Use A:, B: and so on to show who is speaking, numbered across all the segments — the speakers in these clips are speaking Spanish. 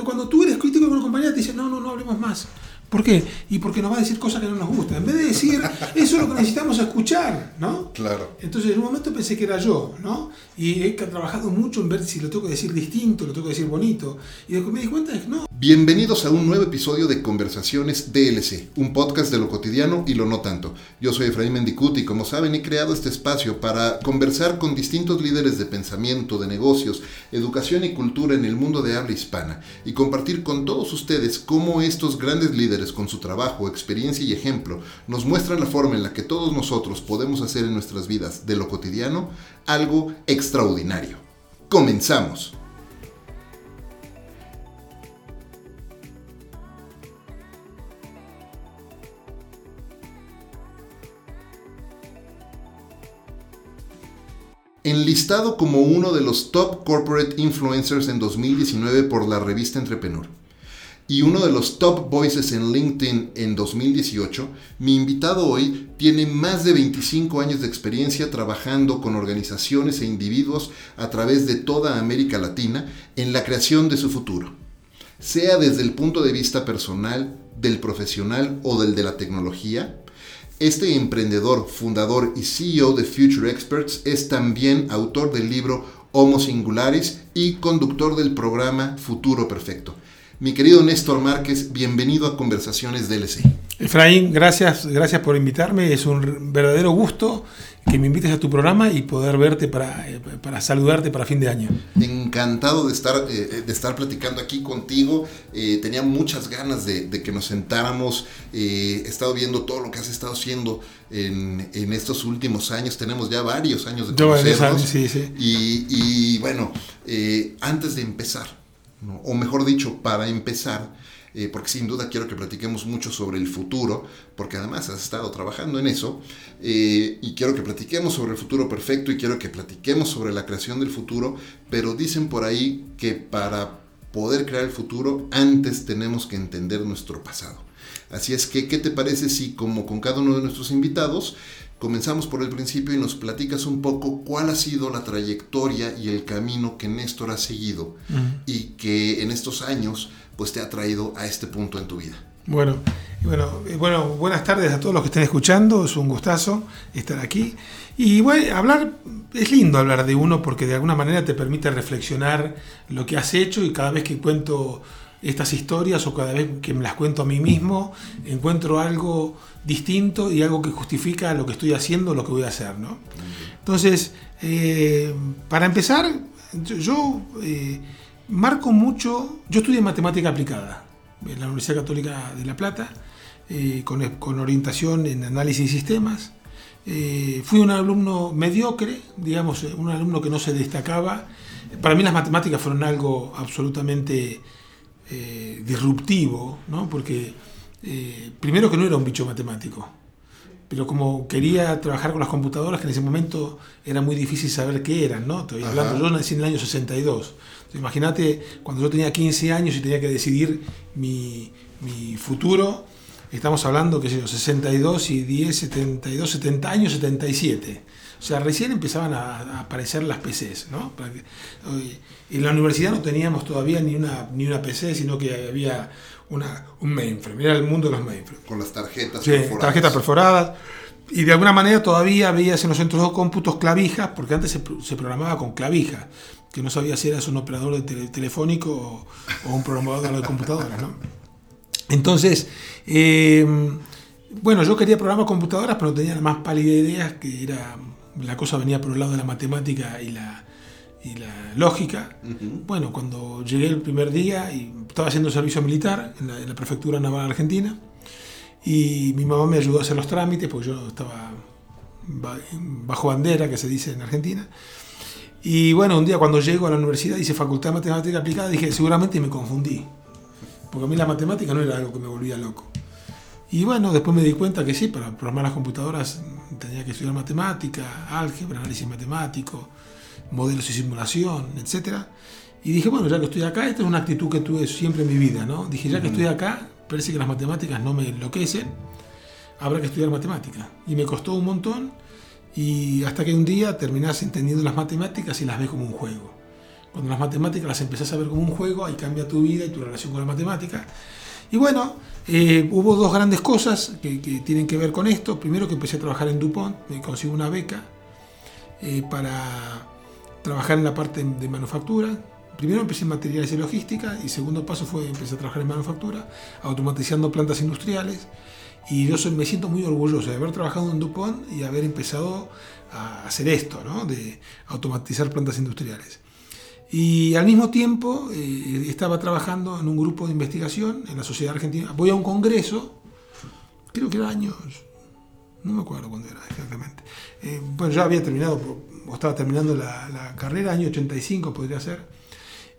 A: Entonces, cuando tú eres crítico con una compañía, te dicen, no, no, no hablemos más. ¿Por qué? Y porque nos va a decir cosas que no nos gustan. En vez de decir, eso es lo que necesitamos escuchar, ¿no?
B: Claro.
A: Entonces, en un momento pensé que era yo, ¿no? Y he trabajado mucho en ver si lo tengo que decir distinto, lo tengo que decir bonito. Y después me di cuenta de que no.
B: Bienvenidos a un nuevo episodio de Conversaciones DLC, un podcast de lo cotidiano y lo no tanto. Yo soy Efraín Mendicut y como saben he creado este espacio para conversar con distintos líderes de pensamiento, de negocios, educación y cultura en el mundo de habla hispana y compartir con todos ustedes cómo estos grandes líderes con su trabajo, experiencia y ejemplo nos muestran la forma en la que todos nosotros podemos hacer en nuestras vidas de lo cotidiano algo extraordinario. Comenzamos. enlistado como uno de los top corporate influencers en 2019 por la revista Entrepreneur y uno de los top voices en LinkedIn en 2018, mi invitado hoy tiene más de 25 años de experiencia trabajando con organizaciones e individuos a través de toda América Latina en la creación de su futuro, sea desde el punto de vista personal, del profesional o del de la tecnología, este emprendedor, fundador y CEO de Future Experts es también autor del libro Homo Singularis y conductor del programa Futuro Perfecto. Mi querido Néstor Márquez, bienvenido a Conversaciones DLC.
A: Efraín, gracias, gracias por invitarme. Es un verdadero gusto que me invites a tu programa y poder verte para, eh, para saludarte para fin de año.
B: Encantado de estar, eh, de estar platicando aquí contigo. Eh, tenía muchas ganas de, que nos sentáramos. he estado viendo todo lo que has estado haciendo en, en estos últimos años. Tenemos ya varios años de conocernos.
A: Sí, sí.
B: Y, y bueno, antes de empezar, o mejor dicho, para empezar, eh, porque sin duda quiero que platiquemos mucho sobre el futuro, porque además has estado trabajando en eso, eh, y quiero que platiquemos sobre el futuro perfecto y quiero que platiquemos sobre la creación del futuro, pero dicen por ahí que para poder crear el futuro, antes tenemos que entender nuestro pasado. Así es que, ¿qué te parece si, como con cada uno de nuestros invitados, comenzamos por el principio y nos platicas un poco cuál ha sido la trayectoria y el camino que Néstor ha seguido y que en estos años pues te ha traído a este punto en tu vida.
A: Bueno, bueno, eh, bueno, buenas tardes a todos los que estén escuchando, es un gustazo estar aquí. Y bueno, hablar, es lindo hablar de uno porque de alguna manera te permite reflexionar lo que has hecho y cada vez que cuento estas historias o cada vez que me las cuento a mí mismo, encuentro algo distinto y algo que justifica lo que estoy haciendo, lo que voy a hacer. ¿no? Entonces, eh, para empezar, yo eh, marco mucho, yo estudié matemática aplicada en la Universidad Católica de La Plata, eh, con, con, orientación en análisis de sistemas. Eh, fui un alumno mediocre, digamos, un alumno que no se destacaba. Para mí las matemáticas fueron algo absolutamente eh, disruptivo, ¿no? porque primero que no era un bicho matemático, pero como quería trabajar con las computadoras, que en ese momento era muy difícil saber qué eran, ¿no? Estoy hablando, yo nací en el año 62. Imagínate cuando yo tenía 15 años y tenía que decidir mi, mi futuro, estamos hablando, qué sé yo, 62 y 10, 72, 70 años, 77. O sea, recién empezaban a, aparecer las PCs, ¿no? En la universidad no teníamos todavía ni una, ni una PC, sino que había una, un mainframe, era el mundo de los mainframes.
B: Con las tarjetas
A: sí, perforadas. tarjetas perforadas. Y de alguna manera todavía veías en los centros de cómputos clavijas, porque antes se, se programaba con clavijas que no sabía si eras un operador de telefónico o, un programador de computadoras, ¿no? Entonces, eh, bueno, yo quería programar computadoras, pero no tenía la más pálida idea, que era, la cosa venía por el lado de la matemática y la, y la lógica. Bueno, cuando llegué el primer día y estaba haciendo servicio militar en la, en la, prefectura naval argentina, y mi mamá me ayudó a hacer los trámites, porque yo estaba bajo bandera, que se dice en Argentina, Y bueno, un día cuando llego a la universidad, hice facultad de matemática aplicada, dije, seguramente me confundí. Porque a mí la matemática no era algo que me volvía loco. Y bueno, después me di cuenta que sí, para programar las computadoras tenía que estudiar matemática, álgebra, análisis matemático, modelos y simulación, etc. Y dije, bueno, ya que estoy acá, esta es una actitud que tuve siempre en mi vida, ¿no? Dije, ya que estoy acá, parece que las matemáticas no me enloquecen, habrá que estudiar matemática. Y me costó un montón, y hasta que un día terminás entendiendo las matemáticas y las ves como un juego. Cuando las matemáticas las empezás a ver como un juego, ahí cambia tu vida y tu relación con la matemática. Y bueno, eh, hubo dos grandes cosas que, tienen que ver con esto. Primero que empecé a trabajar en DuPont, me conseguí una beca eh, para trabajar en la parte de manufactura. Primero empecé en materiales y logística y segundo paso fue empecé a trabajar en manufactura, automatizando plantas industriales. Y yo soy, me siento muy orgulloso de haber trabajado en DuPont y haber empezado a hacer esto, ¿no? de automatizar plantas industriales. Y al mismo tiempo eh, estaba trabajando en un grupo de investigación en la Sociedad Argentina. Voy a un congreso, creo que era años, no me acuerdo cuándo era exactamente. Eh, bueno, ya había terminado, o estaba terminando la, la, carrera, año 85 podría ser.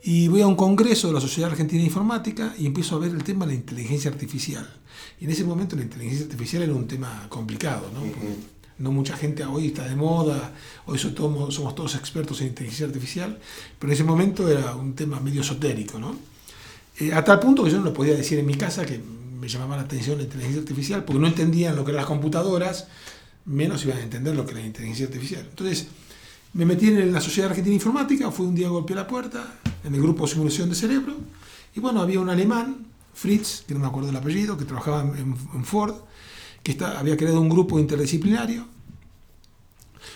A: Y voy a un congreso de la Sociedad Argentina de Informática y empiezo a ver el tema de la inteligencia artificial. Y en ese momento la inteligencia artificial era un tema complicado, ¿no? No mucha gente hoy está de moda, hoy somos, todos expertos en inteligencia artificial, pero en ese momento era un tema medio esotérico, ¿no? Eh, a tal punto que yo no lo podía decir en mi casa, que me llamaba la atención la inteligencia artificial, porque no entendían lo que eran las computadoras, menos iban a entender lo que era la inteligencia artificial. Entonces, me metí en la Sociedad Argentina de Informática, fui un día golpeé la puerta, en el grupo Simulación de Cerebro, y bueno, había un alemán, Fritz, que no me acuerdo el apellido, que trabajaba en Ford, que está, había creado un grupo interdisciplinario.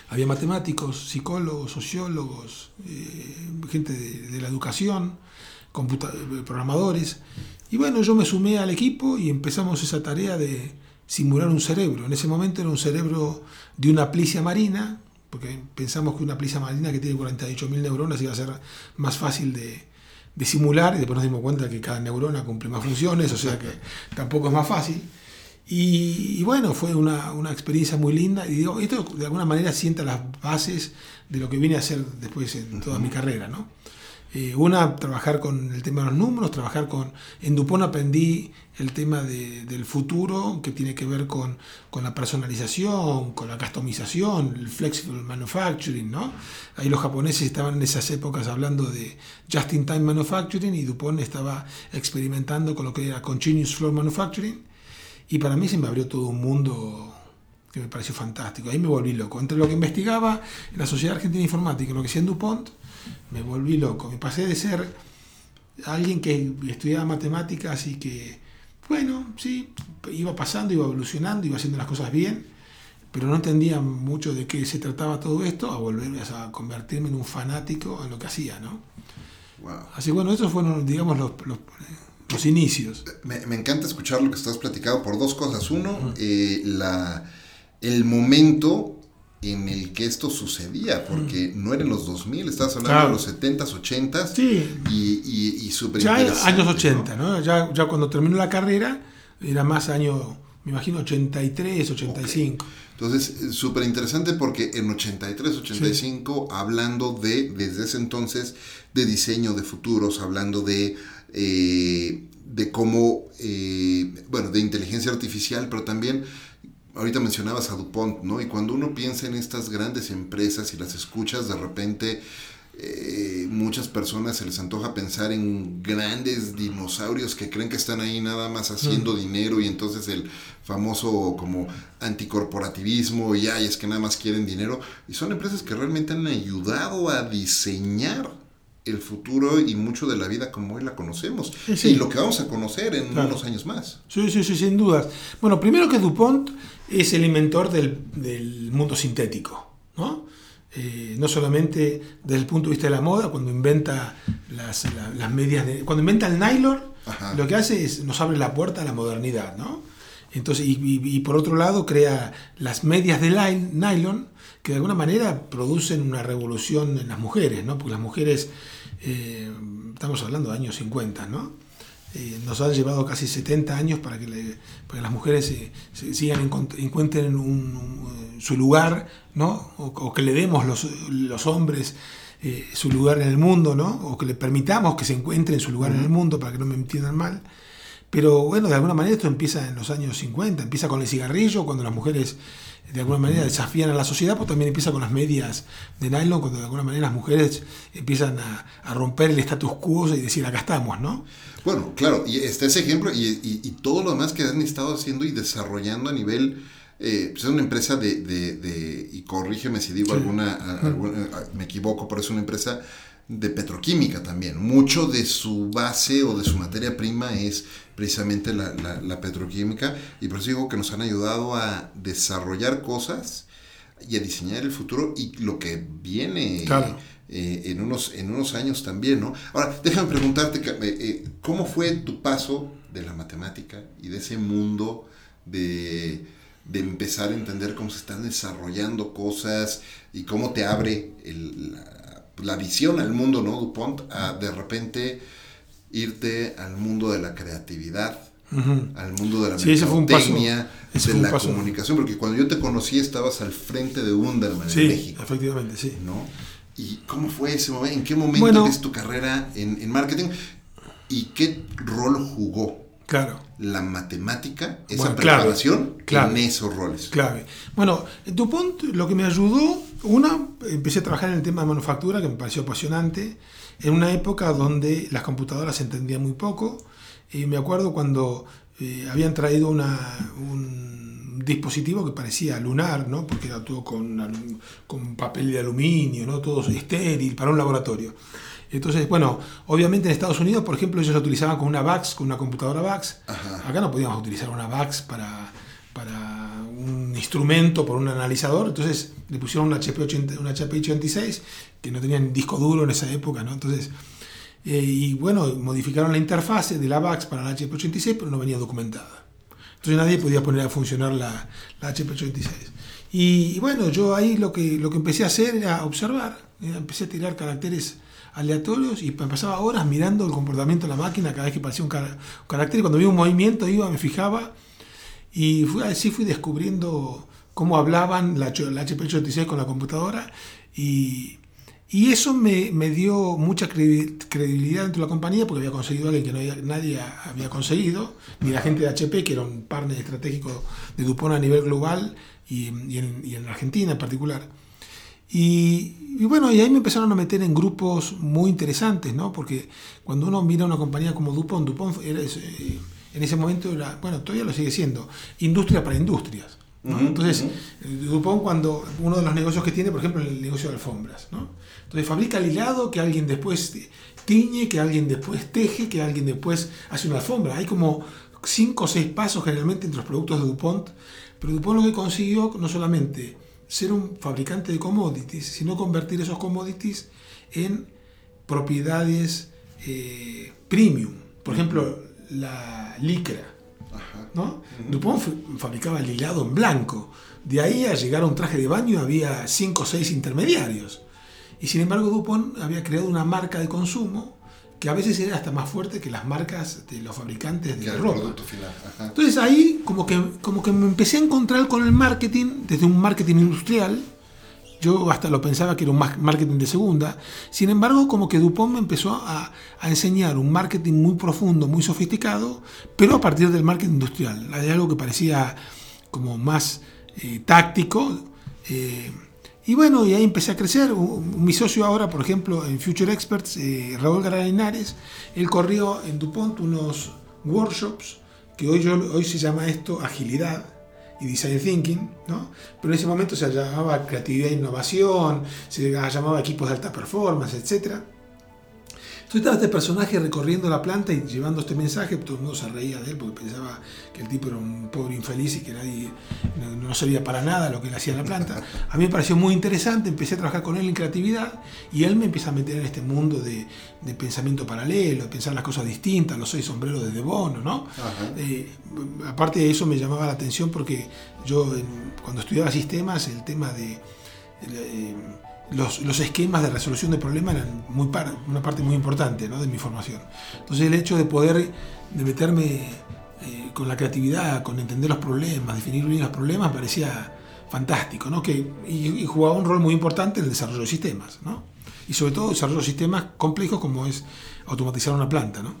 A: Había matemáticos, psicólogos, sociólogos, eh, gente de, de, la educación, programadores. Y bueno, yo me sumé al equipo y empezamos esa tarea de simular un cerebro. En ese momento era un cerebro de una plicia marina, porque pensamos que una plicia marina que tiene 48.000 neuronas iba a ser más fácil de, de simular y después nos dimos cuenta que cada neurona cumple más funciones, o sea que tampoco es más fácil. Y, y, bueno, fue una, una, experiencia muy linda. Y digo, esto de alguna manera sienta las bases de lo que vine a hacer después en toda mi carrera, ¿no? Eh, una, trabajar con el tema de los números, trabajar con... En Dupont aprendí el tema de, del futuro, que tiene que ver con, con, la personalización, con la customización, el flexible manufacturing, ¿no? Ahí los japoneses estaban en esas épocas hablando de just-in-time manufacturing y Dupont estaba experimentando con lo que era continuous flow manufacturing y para mí se me abrió todo un mundo que me pareció fantástico. Ahí me volví loco. Entre lo que investigaba en la Sociedad Argentina de Informática y lo que hacía en DuPont, me volví loco. Me pasé de ser alguien que estudiaba matemáticas y que, bueno, sí, iba pasando, iba evolucionando, iba haciendo las cosas bien, pero no entendía mucho de qué se trataba todo esto, a volver a convertirme en un fanático en lo que hacía, ¿no?
B: Wow.
A: Así bueno, esos fueron, digamos, los, los los inicios.
B: Me, me, encanta escuchar lo que estás platicando por dos cosas. Uno, eh, la, el momento en el que esto sucedía, porque no era en los 2000, estabas hablando claro. de los 70s, 80s.
A: Sí.
B: Y, y, y súper
A: Ya años 80, ¿no? ¿no? Ya, ya cuando terminó la carrera, era más año, me imagino, 83, 85.
B: Okay. Entonces, súper interesante porque en 83, 85, sí. hablando de, desde ese entonces, de diseño de futuros, hablando de eh, de cómo, eh, bueno, de inteligencia artificial, pero también, ahorita mencionabas a DuPont, ¿no? Y cuando uno piensa en estas grandes empresas y las escuchas, de repente eh, muchas personas se les antoja pensar en grandes dinosaurios que creen que están ahí nada más haciendo mm. dinero y entonces el famoso como anticorporativismo y ay, es que nada más quieren dinero. Y son empresas que realmente han ayudado a diseñar el futuro y mucho de la vida como hoy la conocemos. Sí. Y lo que vamos a conocer en claro. unos años más.
A: Sí, sí, sí, sin dudas. Bueno, primero que DuPont es el inventor del, del mundo sintético, ¿no? Eh, no solamente desde el punto de vista de la moda, cuando inventa las, la, las medias de... Cuando inventa el nylon, Ajá. lo que hace es nos abre la puerta a la modernidad, ¿no? Entonces, y, y, y por otro lado, crea las medias de nylon que de alguna manera producen una revolución en las mujeres, ¿no? Porque las mujeres eh, estamos hablando de años 50, ¿no? Eh, nos han llevado casi 70 años para que, le, para que las mujeres se, se sigan encuentren un, un, su lugar, ¿no? O, o, que le demos los, los hombres eh, su lugar en el mundo, ¿no? O que le permitamos que se encuentre en su lugar en el mundo para que no me entiendan mal. Pero bueno, de alguna manera esto empieza en los años 50, empieza con el cigarrillo, cuando las mujeres de alguna manera desafían a la sociedad, pues también empieza con las medias de nylon, cuando de alguna manera las mujeres empiezan a, a romper el status quo y decir, acá estamos, ¿no?
B: Bueno, claro, y está ese ejemplo y, y- y todo lo demás que han estado haciendo y desarrollando a nivel... eh, pues es una empresa de, de- de- y corrígeme si digo alguna, a- alguna- a- me equivoco, pero es una empresa de petroquímica también. Mucho de su base o de su materia prima es precisamente la, la- la petroquímica y por eso digo que nos han ayudado a desarrollar cosas y a diseñar el futuro y lo que viene
A: Claro.
B: eh, en, unos, en unos años también, ¿no? Ahora, déjame preguntarte, eh, eh, ¿cómo fue tu paso de la matemática y de ese mundo de, de empezar a entender cómo se están desarrollando cosas y cómo te abre el- la, la visión al mundo, ¿no? DuPont, a de repente irte al mundo de la creatividad, al mundo de la
A: Sí,
B: mercadotecnia, de la
A: paso.
B: comunicación, porque cuando yo te conocí estabas al frente de Wunderman
A: Sí,
B: en México.
A: efectivamente, sí.
B: ¿no? ¿Y cómo fue ese momento? ¿En qué momento
A: Bueno.
B: tu carrera en, en marketing? ¿Y qué rol jugó
A: Claro.
B: la matemática, esa
A: Bueno, clave,
B: preparación
A: clave.
B: en esos roles?
A: Clave. Bueno, en DuPont lo que me ayudó, una, empecé a trabajar en el tema de manufactura, que me pareció apasionante, en una época donde las computadoras se entendían muy poco. Y me acuerdo cuando eh, habían traído una, un dispositivo que parecía lunar, ¿no? porque era todo con, con papel de aluminio, ¿no? todo estéril para un laboratorio. Entonces, bueno, obviamente en Estados Unidos, por ejemplo, ellos lo utilizaban con una VAX, con una computadora VAX.
B: Ajá.
A: Acá no podíamos utilizar una VAX para, para un instrumento, por un analizador. Entonces le pusieron una HP, 80 una HP 86 que no tenían disco duro en esa época, ¿no? Entonces, eh, y bueno, modificaron la interfase de la VAX para la HP 86, pero no venía documentada. Entonces nadie podía poner a funcionar la, la HP86. Y, y bueno, yo ahí lo que, lo que empecé a hacer era observar. eh, Empecé a tirar caracteres aleatorios y pa- pasaba horas mirando el comportamiento de la máquina cada vez que aparecía un, cara- un carácter. Y cuando vi un movimiento iba, me fijaba y fui, así fui descubriendo cómo hablaban la, la HP86 con la computadora y, y eso me, me dio mucha credi- credibilidad dentro de la compañía porque había conseguido algo que no había- nadie había conseguido, ni la gente de HP, que era un partner estratégico de Dupont a nivel global y, y en, y en Argentina en particular. Y, y bueno, y ahí me empezaron a meter en grupos muy interesantes, ¿no? Porque cuando uno mira una compañía como Dupont, Dupont era, en ese momento era, bueno, todavía lo sigue siendo, industria para industrias. ¿no? Entonces, eh, Dupont cuando uno de los negocios que tiene, por ejemplo, el negocio de alfombras, ¿no? Entonces fabrica el hilado que alguien después tiñe, que alguien después teje, que alguien después hace una alfombra. Hay como cinco o seis pasos generalmente entre los productos de Dupont, pero Dupont lo que consiguió no solamente ser un fabricante de commodities, sino convertir esos commodities en propiedades eh, premium. Por ejemplo, la licra. ¿no? Dupont fa- fabricaba el hilado en blanco. De ahí a llegar a un traje de baño había cinco o seis intermediarios. Y sin embargo Dupont había creado una marca de consumo que a veces era hasta más fuerte que las marcas de los fabricantes de ropa. Entonces ahí como que, como que me empecé a encontrar con el marketing desde un marketing industrial. Yo hasta lo pensaba que era un ma- marketing de segunda. Sin embargo, como que Dupont me empezó a, enseñar un marketing muy profundo, muy sofisticado, pero a partir del marketing industrial. Hay algo que parecía como más eh, táctico. eh, y bueno, y ahí empecé a crecer. Mi socio ahora, por ejemplo, en Future Experts, eh, Raúl Garaynares, él corrió en DuPont unos workshops que hoy, hoy se llama esto agilidad y design thinking, ¿no? Pero en ese momento se llamaba creatividad e innovación, se llamaba equipos de alta performance, etcétera. Entonces estaba este personaje recorriendo la planta y llevando este mensaje, todo el mundo se reía de él porque pensaba que el tipo era un pobre infeliz y que nadie no, no servía para nada lo que él hacía en la planta. A mí me pareció muy interesante, empecé a trabajar con él en creatividad y él me empieza a meter en este mundo de, de pensamiento paralelo, de pensar las cosas distintas, los seis sombreros de De Bono, ¿no? Eh, aparte de eso me llamaba la atención porque yo en- cuando estudiaba sistemas, el tema de... eh, los, los esquemas de resolución de problemas eran muy par- una parte muy importante ¿no? de mi formación. Entonces el hecho de poder de meterme eh, con la creatividad, con entender los problemas, definir bien los problemas, parecía fantástico, ¿no? Que, y, y jugaba un rol muy importante en el desarrollo de sistemas. ¿no? y sobre todo desarrolló sistemas complejos como es automatizar una planta. ¿no?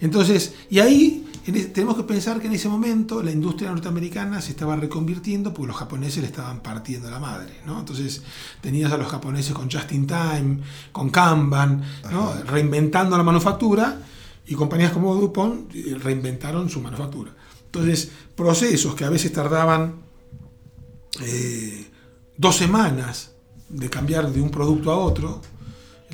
A: Entonces, y ahí en tenemos que pensar que en ese momento la industria norteamericana se estaba reconvirtiendo porque los japoneses le estaban partiendo la madre. ¿no? Entonces tenías a los japoneses con Just in Time, con Kanban, ¿no? reinventando la manufactura y compañías como DuPont eh, reinventaron su manufactura. Entonces, procesos que a veces tardaban eh, dos semanas de cambiar de un producto a otro,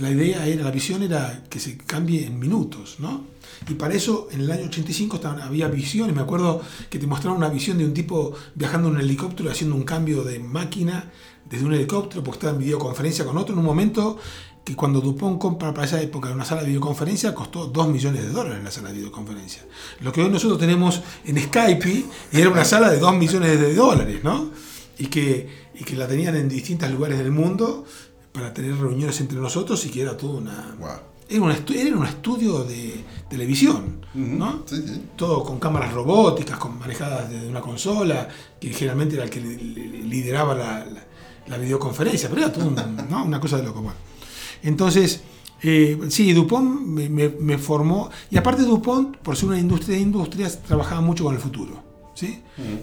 A: la idea era, la visión era que se cambie en minutos, ¿no? Y para eso en el año 85 estaban- había visiones, me acuerdo que te mostraron una visión de un tipo viajando en un helicóptero haciendo un cambio de máquina desde un helicóptero porque estaba en videoconferencia con otro en un momento que cuando Dupont compra para esa época una sala de videoconferencia costó 2 millones de dólares la sala de videoconferencia. Lo que hoy nosotros tenemos en Skype y era una sala de 2 millones de dólares, ¿no? Y que, y que la tenían en distintos lugares del mundo para tener reuniones entre nosotros y que era todo una...
B: Wow.
A: Era un, era un estudio de televisión, ¿no?
B: Sí, sí.
A: Todo con cámaras robóticas, con manejadas desde una consola, que generalmente era el que li- li- lideraba la, la- la videoconferencia, pero era todo un- ¿no? una cosa de loco. bueno. Entonces, eh, sí, Dupont me, me- me formó, y aparte Dupont, por ser una industria de industrias, trabajaba mucho con el futuro. ¿Sí?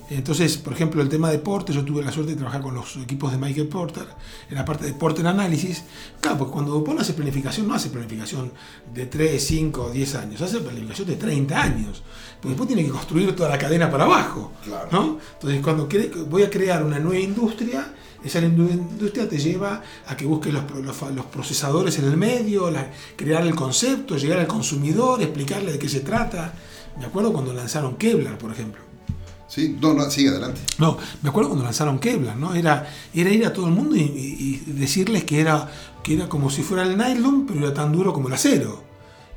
A: Entonces, por ejemplo, el tema de Porter, yo tuve la suerte de trabajar con los equipos de Michael Porter, en la parte de Porter Análisis. Claro, porque cuando Dupont hace planificación, no hace planificación de 3, 5, 10 años, hace planificación de 30 años. Porque después tiene que construir toda la cadena para abajo.
B: Claro.
A: ¿no? Entonces, cuando voy a crear una nueva industria, esa industria te lleva a que busques los, procesadores en el medio, la- crear el concepto, llegar al consumidor, explicarle de qué se trata. Me acuerdo cuando lanzaron Kevlar, por ejemplo.
B: Sí, no, no, sigue adelante.
A: No, me acuerdo cuando lanzaron Kevlar, ¿no? Era, era ir a todo el mundo y, decirles que era, que era como si fuera el nylon, pero era tan duro como el acero.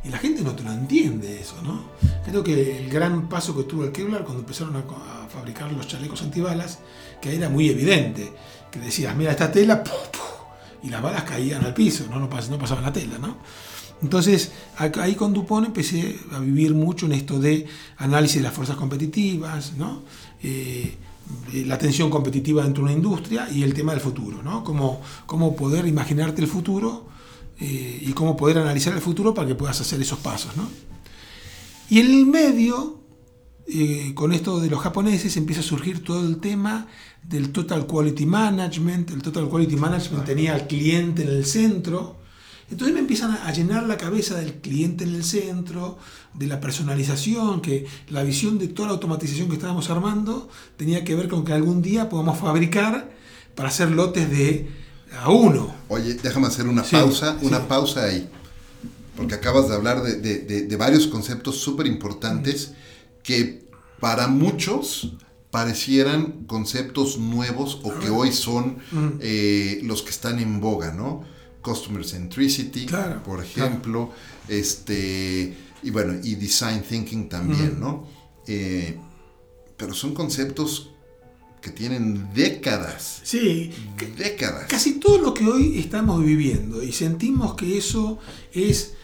A: Y la gente no te lo entiende eso, ¿no? Creo que el gran paso que tuvo el Kevlar cuando empezaron a, fabricar los chalecos antibalas, que era muy evidente, que decías, mira esta tela, y las balas caían al piso, no, no, pas- no pasaba la tela, ¿no? Entonces, ahí con Dupont empecé a vivir mucho en esto de análisis de las fuerzas competitivas, eh, la tensión competitiva dentro de una industria y el tema del futuro, ¿no? Cómo, cómo poder imaginarte el futuro eh, y cómo poder analizar el futuro para que puedas hacer esos pasos, ¿no? Y en el medio, eh, con esto de los japoneses, empieza a surgir todo el tema del Total Quality Management. El Total Quality Management tenía al cliente en el centro. Entonces me empiezan a llenar la cabeza del cliente en el centro, de la personalización, que la visión de toda la automatización que estábamos armando tenía que ver con que algún día podamos fabricar para hacer lotes de a uno.
B: Oye, déjame hacer una
A: Sí,
B: pausa,
A: sí.
B: una pausa ahí. Porque acabas de hablar de, de- de- de varios conceptos súper importantes que para muchos parecieran conceptos nuevos o que hoy son eh, los que están en boga, ¿no? Customer centricity,
A: Claro,
B: por ejemplo, este, y bueno, y design thinking también, ¿no? Eh, pero son conceptos que tienen décadas,
A: Sí,
B: décadas.
A: Casi todo lo que hoy estamos viviendo y sentimos que eso es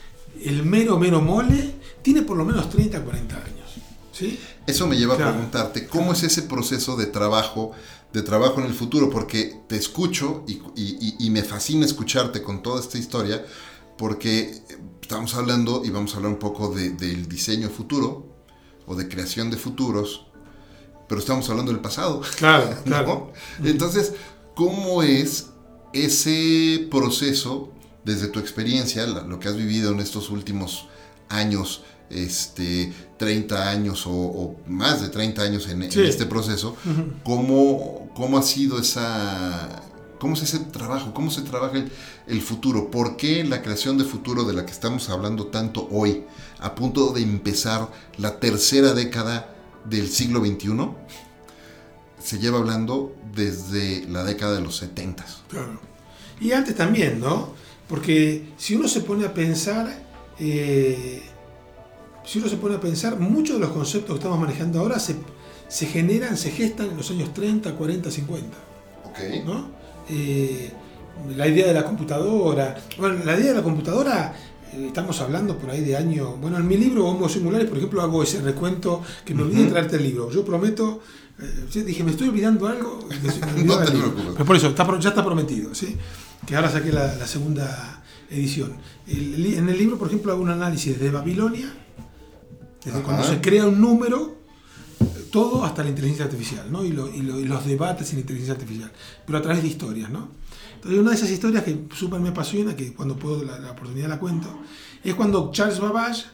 A: el mero, mero mole, tiene por lo menos 30, 40 años. ¿sí?
B: Eso me lleva a preguntarte, ¿cómo es ese proceso de trabajo, de trabajo en el futuro? Porque te escucho y, y- me fascina escucharte con toda esta historia, porque estamos hablando y vamos a hablar un poco de- del diseño futuro o de creación de futuros, pero estamos hablando del pasado.
A: Claro,
B: ¿no?
A: claro.
B: Entonces, ¿cómo es ese proceso desde tu experiencia, lo que has vivido en estos últimos años, este, 30 años o, o más de 30 años en, en
A: Sí.
B: este proceso, ¿cómo, cómo ha sido esa... ¿Cómo es ese trabajo? ¿Cómo se trabaja el, el futuro? ¿Por qué la creación de futuro de la que estamos hablando tanto hoy, a punto de empezar la tercera década del siglo XXI, se lleva hablando desde la década de los 70.
A: Claro. Y antes también, ¿no? Porque si uno se pone a pensar, eh, si uno se pone a pensar, muchos de los conceptos que estamos manejando ahora se, se generan, se gestan en los años 30, 40, 50.
B: Ok.
A: ¿no? Eh, la idea de la computadora. Bueno, la idea de la computadora, eh, estamos hablando por ahí de año. Bueno, en mi libro Homo Singulares, por ejemplo, hago ese recuento que me olvidé de traerte el libro. Yo prometo. eh, dije, me estoy olvidando algo. me-
B: No te.
A: Pero por eso, está ya está prometido, ¿sí? Que ahora saqué la, la segunda edición. El en el libro, por ejemplo, hago un análisis de Babilonia, desde
B: Ajá.
A: cuando se crea un número, todo hasta la inteligencia artificial, ¿no? Y, lo- y lo- y los debates en inteligencia artificial, pero a través de historias, ¿no? Entonces, una de esas historias que súper me apasiona, que cuando puedo la, la oportunidad la cuento, es cuando Charles Babbage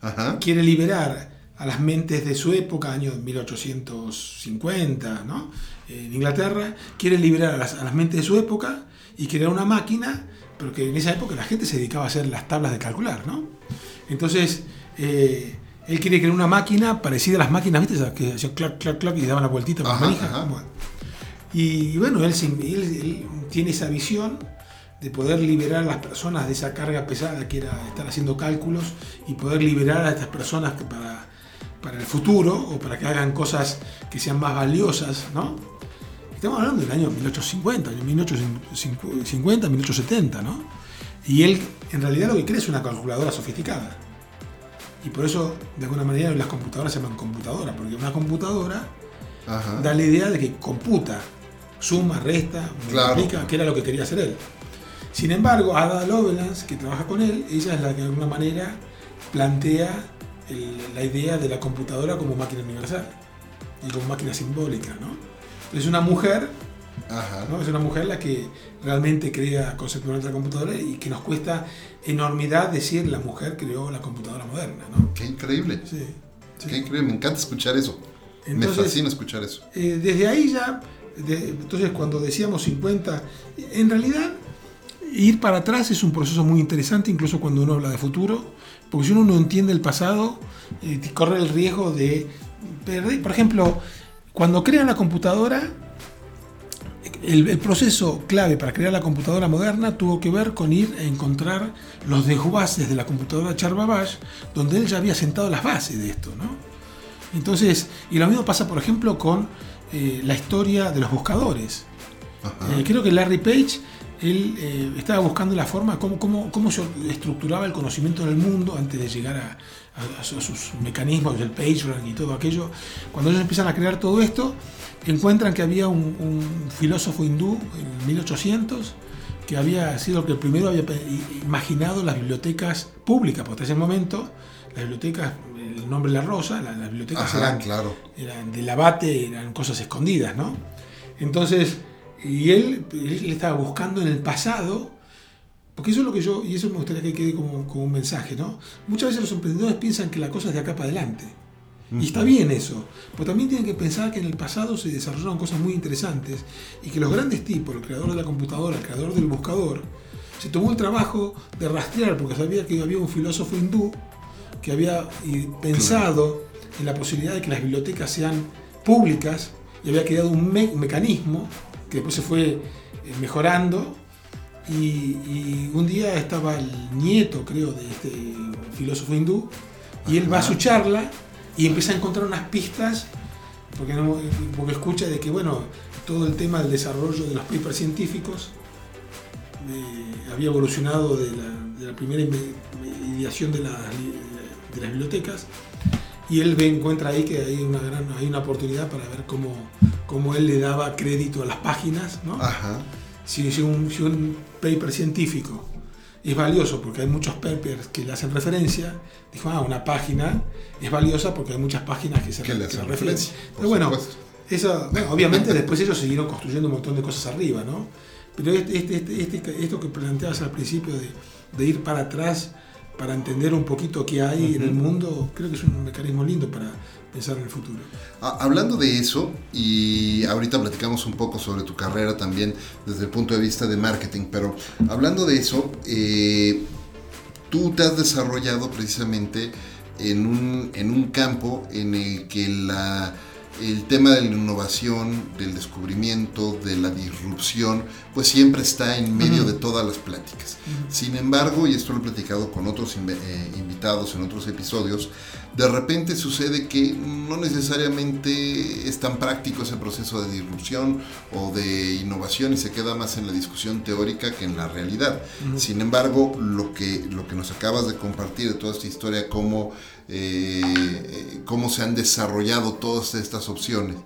B: Ajá.
A: quiere liberar a las mentes de su época, año 1850, ¿no? En Inglaterra, quiere liberar a las, a las mentes de su época y crear una máquina, pero que en esa época la gente se dedicaba a hacer las tablas de calcular, ¿no? Entonces, eh, él quiere crear una máquina parecida a las máquinas, ¿viste? Que hacían clac, clac, clac y daban la vueltita con
B: Ajá,
A: manija.
B: ajá.
A: Y bueno, él, se- él- él tiene esa visión de poder liberar a las personas de esa carga pesada que era estar haciendo cálculos y poder liberar a estas personas que para, para el futuro o para que hagan cosas que sean más valiosas, ¿no? Estamos hablando del año 1850, año 1850, 1870, ¿no? Y él en realidad lo que crea es una calculadora sofisticada. Y por eso, de alguna manera, las computadoras se llaman computadoras, porque una computadora
B: Ajá.
A: da la idea de que computa, suma, resta,
B: Claro.
A: multiplica, que era lo que quería hacer él. Sin embargo, Ada Lovelace, que trabaja con él, ella es la que de alguna manera plantea el- la idea de la computadora como máquina universal y como máquina simbólica, ¿no? Es una mujer,
B: Ajá.
A: ¿no? Es una mujer la que realmente crea conceptualmente la computadora y que nos cuesta enormidad decir la mujer creó la computadora moderna, ¿no?
B: Qué increíble.
A: Sí, sí.
B: Qué increíble. Me encanta escuchar eso. Me fascina escuchar eso.
A: Eh, desde ahí ya, de- entonces cuando decíamos 50, en realidad ir para atrás es un proceso muy interesante, incluso cuando uno habla de futuro, porque si uno no entiende el pasado, eh, corre el riesgo de perder. Por ejemplo, cuando crean la computadora, el, el proceso clave para crear la computadora moderna tuvo que ver con ir a encontrar los desguaces de la computadora de Charles Babbage, donde él ya había sentado las bases de esto, ¿no? Entonces, y lo mismo pasa, por ejemplo, con eh, la historia de los buscadores. Eh, creo que Larry Page, él eh, estaba buscando la forma, cómo, cómo, cómo se estructuraba el conocimiento del mundo antes de llegar a, a- a sus mecanismos, el PageRank y todo aquello. Cuando ellos empiezan a crear todo esto, encuentran que había un, un filósofo hindú en 1800 que había sido el que primero había imaginado las bibliotecas públicas, porque hasta ese momento las bibliotecas, el nombre La Rosa, la- las bibliotecas
B: Ajá,
A: eran,
B: claro.
A: eran del abate, eran cosas escondidas, ¿no? Entonces, y él, él estaba buscando en el pasado, porque eso es lo que yo, y eso me gustaría que quede como, como un mensaje, ¿no? Muchas veces los emprendedores piensan que la cosa es de acá para adelante. Y está bien eso, pero también tienen que pensar que en el pasado se desarrollaron cosas muy interesantes y que los grandes tipos, el creador de la computadora, el creador del buscador, se tomó el trabajo de rastrear porque sabía que había un filósofo hindú que había pensado en la posibilidad de que las bibliotecas sean públicas y había creado un, me- un mecanismo que después se fue eh, mejorando y, y un día estaba el nieto, creo, de este filósofo hindú y él va a su charla y empieza a encontrar unas pistas porque, no- porque escucha de que, bueno, todo el tema del desarrollo de los papers científicos eh, había evolucionado de la, de la primera ideación de, las li- de las bibliotecas y él ve, encuentra ahí que hay una gran hay una oportunidad para ver cómo, cómo él le daba crédito a las páginas, ¿no?
B: Ajá.
A: Si, si un, si un paper científico es valioso porque hay muchos papers que le hacen referencia, dijo, ah, una página es valiosa porque hay muchas páginas que se
B: Que le hacen
A: referencia. Pero bueno, eso, bueno, obviamente después ellos siguieron construyendo un montón de cosas arriba, ¿no? Pero este, este, este- este- esto que planteabas al principio de, de ir para atrás para entender un poquito qué hay en el mundo, creo que es un mecanismo lindo para pensar en el futuro.
B: Ah, Hablando de eso, y ahorita platicamos un poco sobre tu carrera también desde el punto de vista de marketing, pero hablando de eso, eh, tú te has desarrollado precisamente en un, en un campo en el que la, el tema de la innovación, del descubrimiento, de la disrupción, pues siempre está en medio de todas las pláticas. Sin embargo, y esto lo he platicado con otros eh, invitados en otros episodios, de repente sucede que no necesariamente es tan práctico ese proceso de disrupción o de innovación y se queda más en la discusión teórica que en la realidad. Sin embargo, lo que, lo que nos acabas de compartir de toda esta historia, cómo, eh, cómo se han desarrollado todas estas opciones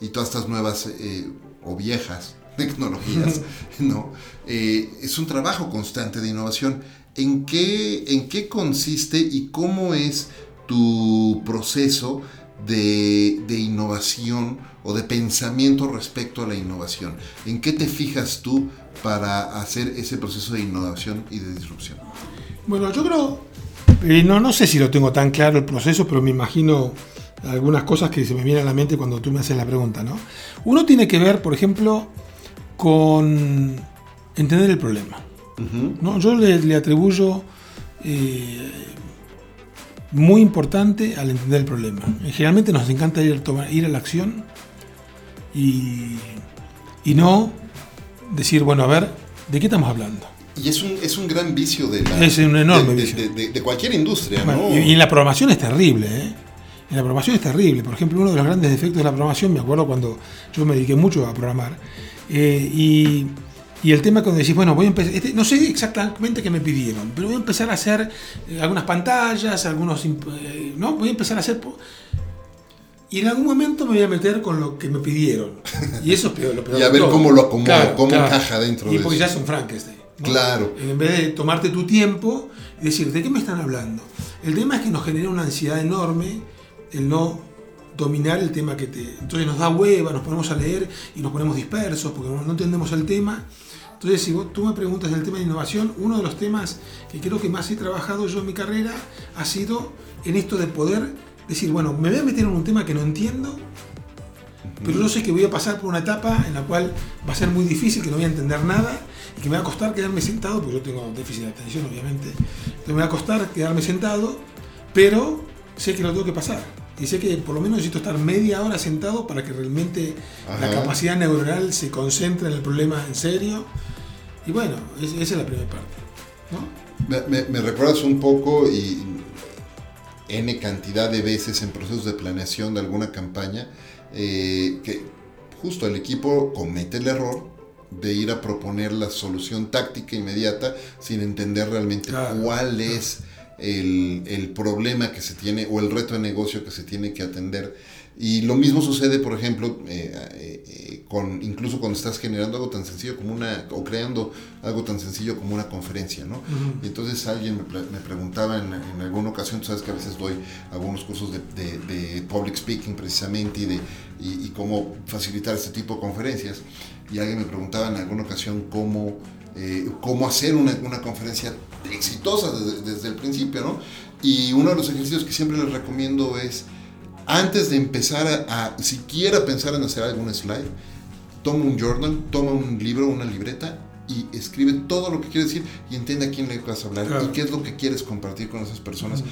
B: y todas estas nuevas eh, o viejas tecnologías, ¿no? Eh, es un trabajo constante de innovación. ¿En qué, ¿En qué consiste y cómo es tu proceso de, de innovación o de pensamiento respecto a la innovación? ¿En qué te fijas tú para hacer ese proceso de innovación y de disrupción?
A: Bueno, yo creo, eh, no, no sé si lo tengo tan claro el proceso, pero me imagino algunas cosas que se me vienen a la mente cuando tú me haces la pregunta, ¿no? Uno tiene que ver, por ejemplo, con entender el problema. ¿no? Yo le, le atribuyo eh, muy importante al entender el problema. Generalmente nos encanta ir, a tomar- ir a la acción y, y no decir, bueno, a ver, ¿de qué estamos hablando?
B: Y es un, es un gran vicio de la,
A: Es un enorme
B: de,
A: vicio.
B: de- de- de cualquier industria,
A: Bueno,
B: ¿no?
A: y, y en la programación es terrible, ¿eh? En la programación es terrible. Por ejemplo, uno de los grandes defectos de la programación, me acuerdo cuando yo me dediqué mucho a programar, eh, y, y el tema cuando decís, bueno, voy a empezar, este, no sé exactamente qué me pidieron, pero voy a empezar a hacer eh, algunas pantallas, algunos, eh, ¿no? Voy a empezar a hacer... Y en algún momento me voy a meter con lo que me pidieron. Y eso es peor, lo peor
B: Y a ver
A: todo.
B: cómo lo acomoda, cómo encaja dentro
A: y
B: de
A: porque
B: eso.
A: ya es un Frankenstein. ¿No?
B: Claro.
A: En vez de tomarte tu tiempo y decir, ¿de qué me están hablando? El tema es que nos genera una ansiedad enorme el no dominar el tema que te... Entonces nos da hueva, nos ponemos a leer y nos ponemos dispersos porque no entendemos el tema. Entonces, si vos, tú me preguntas del tema de innovación, uno de los temas que creo que más he trabajado yo en mi carrera ha sido en esto de poder decir, bueno, me voy a meter en un tema que no entiendo, pero yo sé que voy a pasar por una etapa en la cual va a ser muy difícil, que no voy a entender nada que me va a costar quedarme sentado, porque yo tengo déficit de atención, obviamente. Entonces me va a costar quedarme sentado, pero sé que lo tengo que pasar. Y sé que por lo menos necesito estar media hora sentado para que realmente la
B: Ajá.
A: capacidad neuronal se concentre en el problema en serio. Y bueno, es- esa es la primera parte. ¿no?
B: Me, me- me recuerdas un poco y N cantidad de veces en procesos de planeación de alguna campaña eh, que justo el equipo comete el error de ir a proponer la solución táctica inmediata sin entender realmente
A: Claro,
B: cuál es el, el problema que se tiene o el reto de negocio que se tiene que atender. Y lo mismo sucede, por ejemplo, eh, eh, eh, con, incluso cuando estás generando algo tan sencillo como una, o creando algo tan sencillo como una conferencia, ¿no? Y entonces alguien me, pre- me preguntaba en, en alguna ocasión, tú sabes que a veces doy algunos cursos de, de- de public speaking precisamente y, de, y, y cómo facilitar este tipo de conferencias, y alguien me preguntaba en alguna ocasión cómo, eh, cómo hacer una, una conferencia exitosa desde, desde el principio, ¿no? Y uno de los ejercicios que siempre les recomiendo es, antes de empezar a, a siquiera pensar en hacer algún slide, toma un journal, toma un libro, una libreta y escribe todo lo que quieres decir y entiende a quién le vas a hablar
A: Claro.
B: y qué es lo que quieres compartir con esas personas.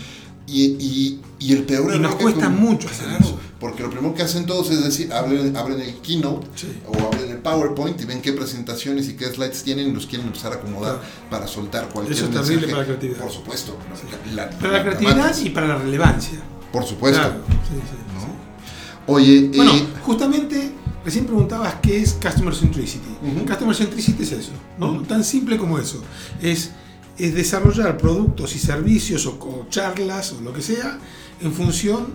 B: Y, y- y el peor
A: Y nos cuesta
B: com-
A: mucho hacer
B: Claro,
A: eso.
B: Porque lo primero que hacen todos es decir, abren, abren el keynote
A: Sí.
B: o abren el PowerPoint y ven qué presentaciones y qué slides tienen y los quieren empezar a acomodar
A: Claro.
B: para soltar cualquier
A: Eso es terrible
B: mensaje.
A: para la creatividad.
B: Por supuesto. La-
A: Para la creatividad
B: gramática,
A: y para la relevancia.
B: Por supuesto.
A: Claro, sí, sí,
B: ¿no?
A: sí.
B: Oye,
A: Bueno,
B: eh,
A: justamente recién preguntabas qué es Customer Centricity.
B: Ujú.
A: Customer Centricity es eso, ¿no? Tan simple como eso. Es, es desarrollar productos y servicios o, o charlas o lo que sea en función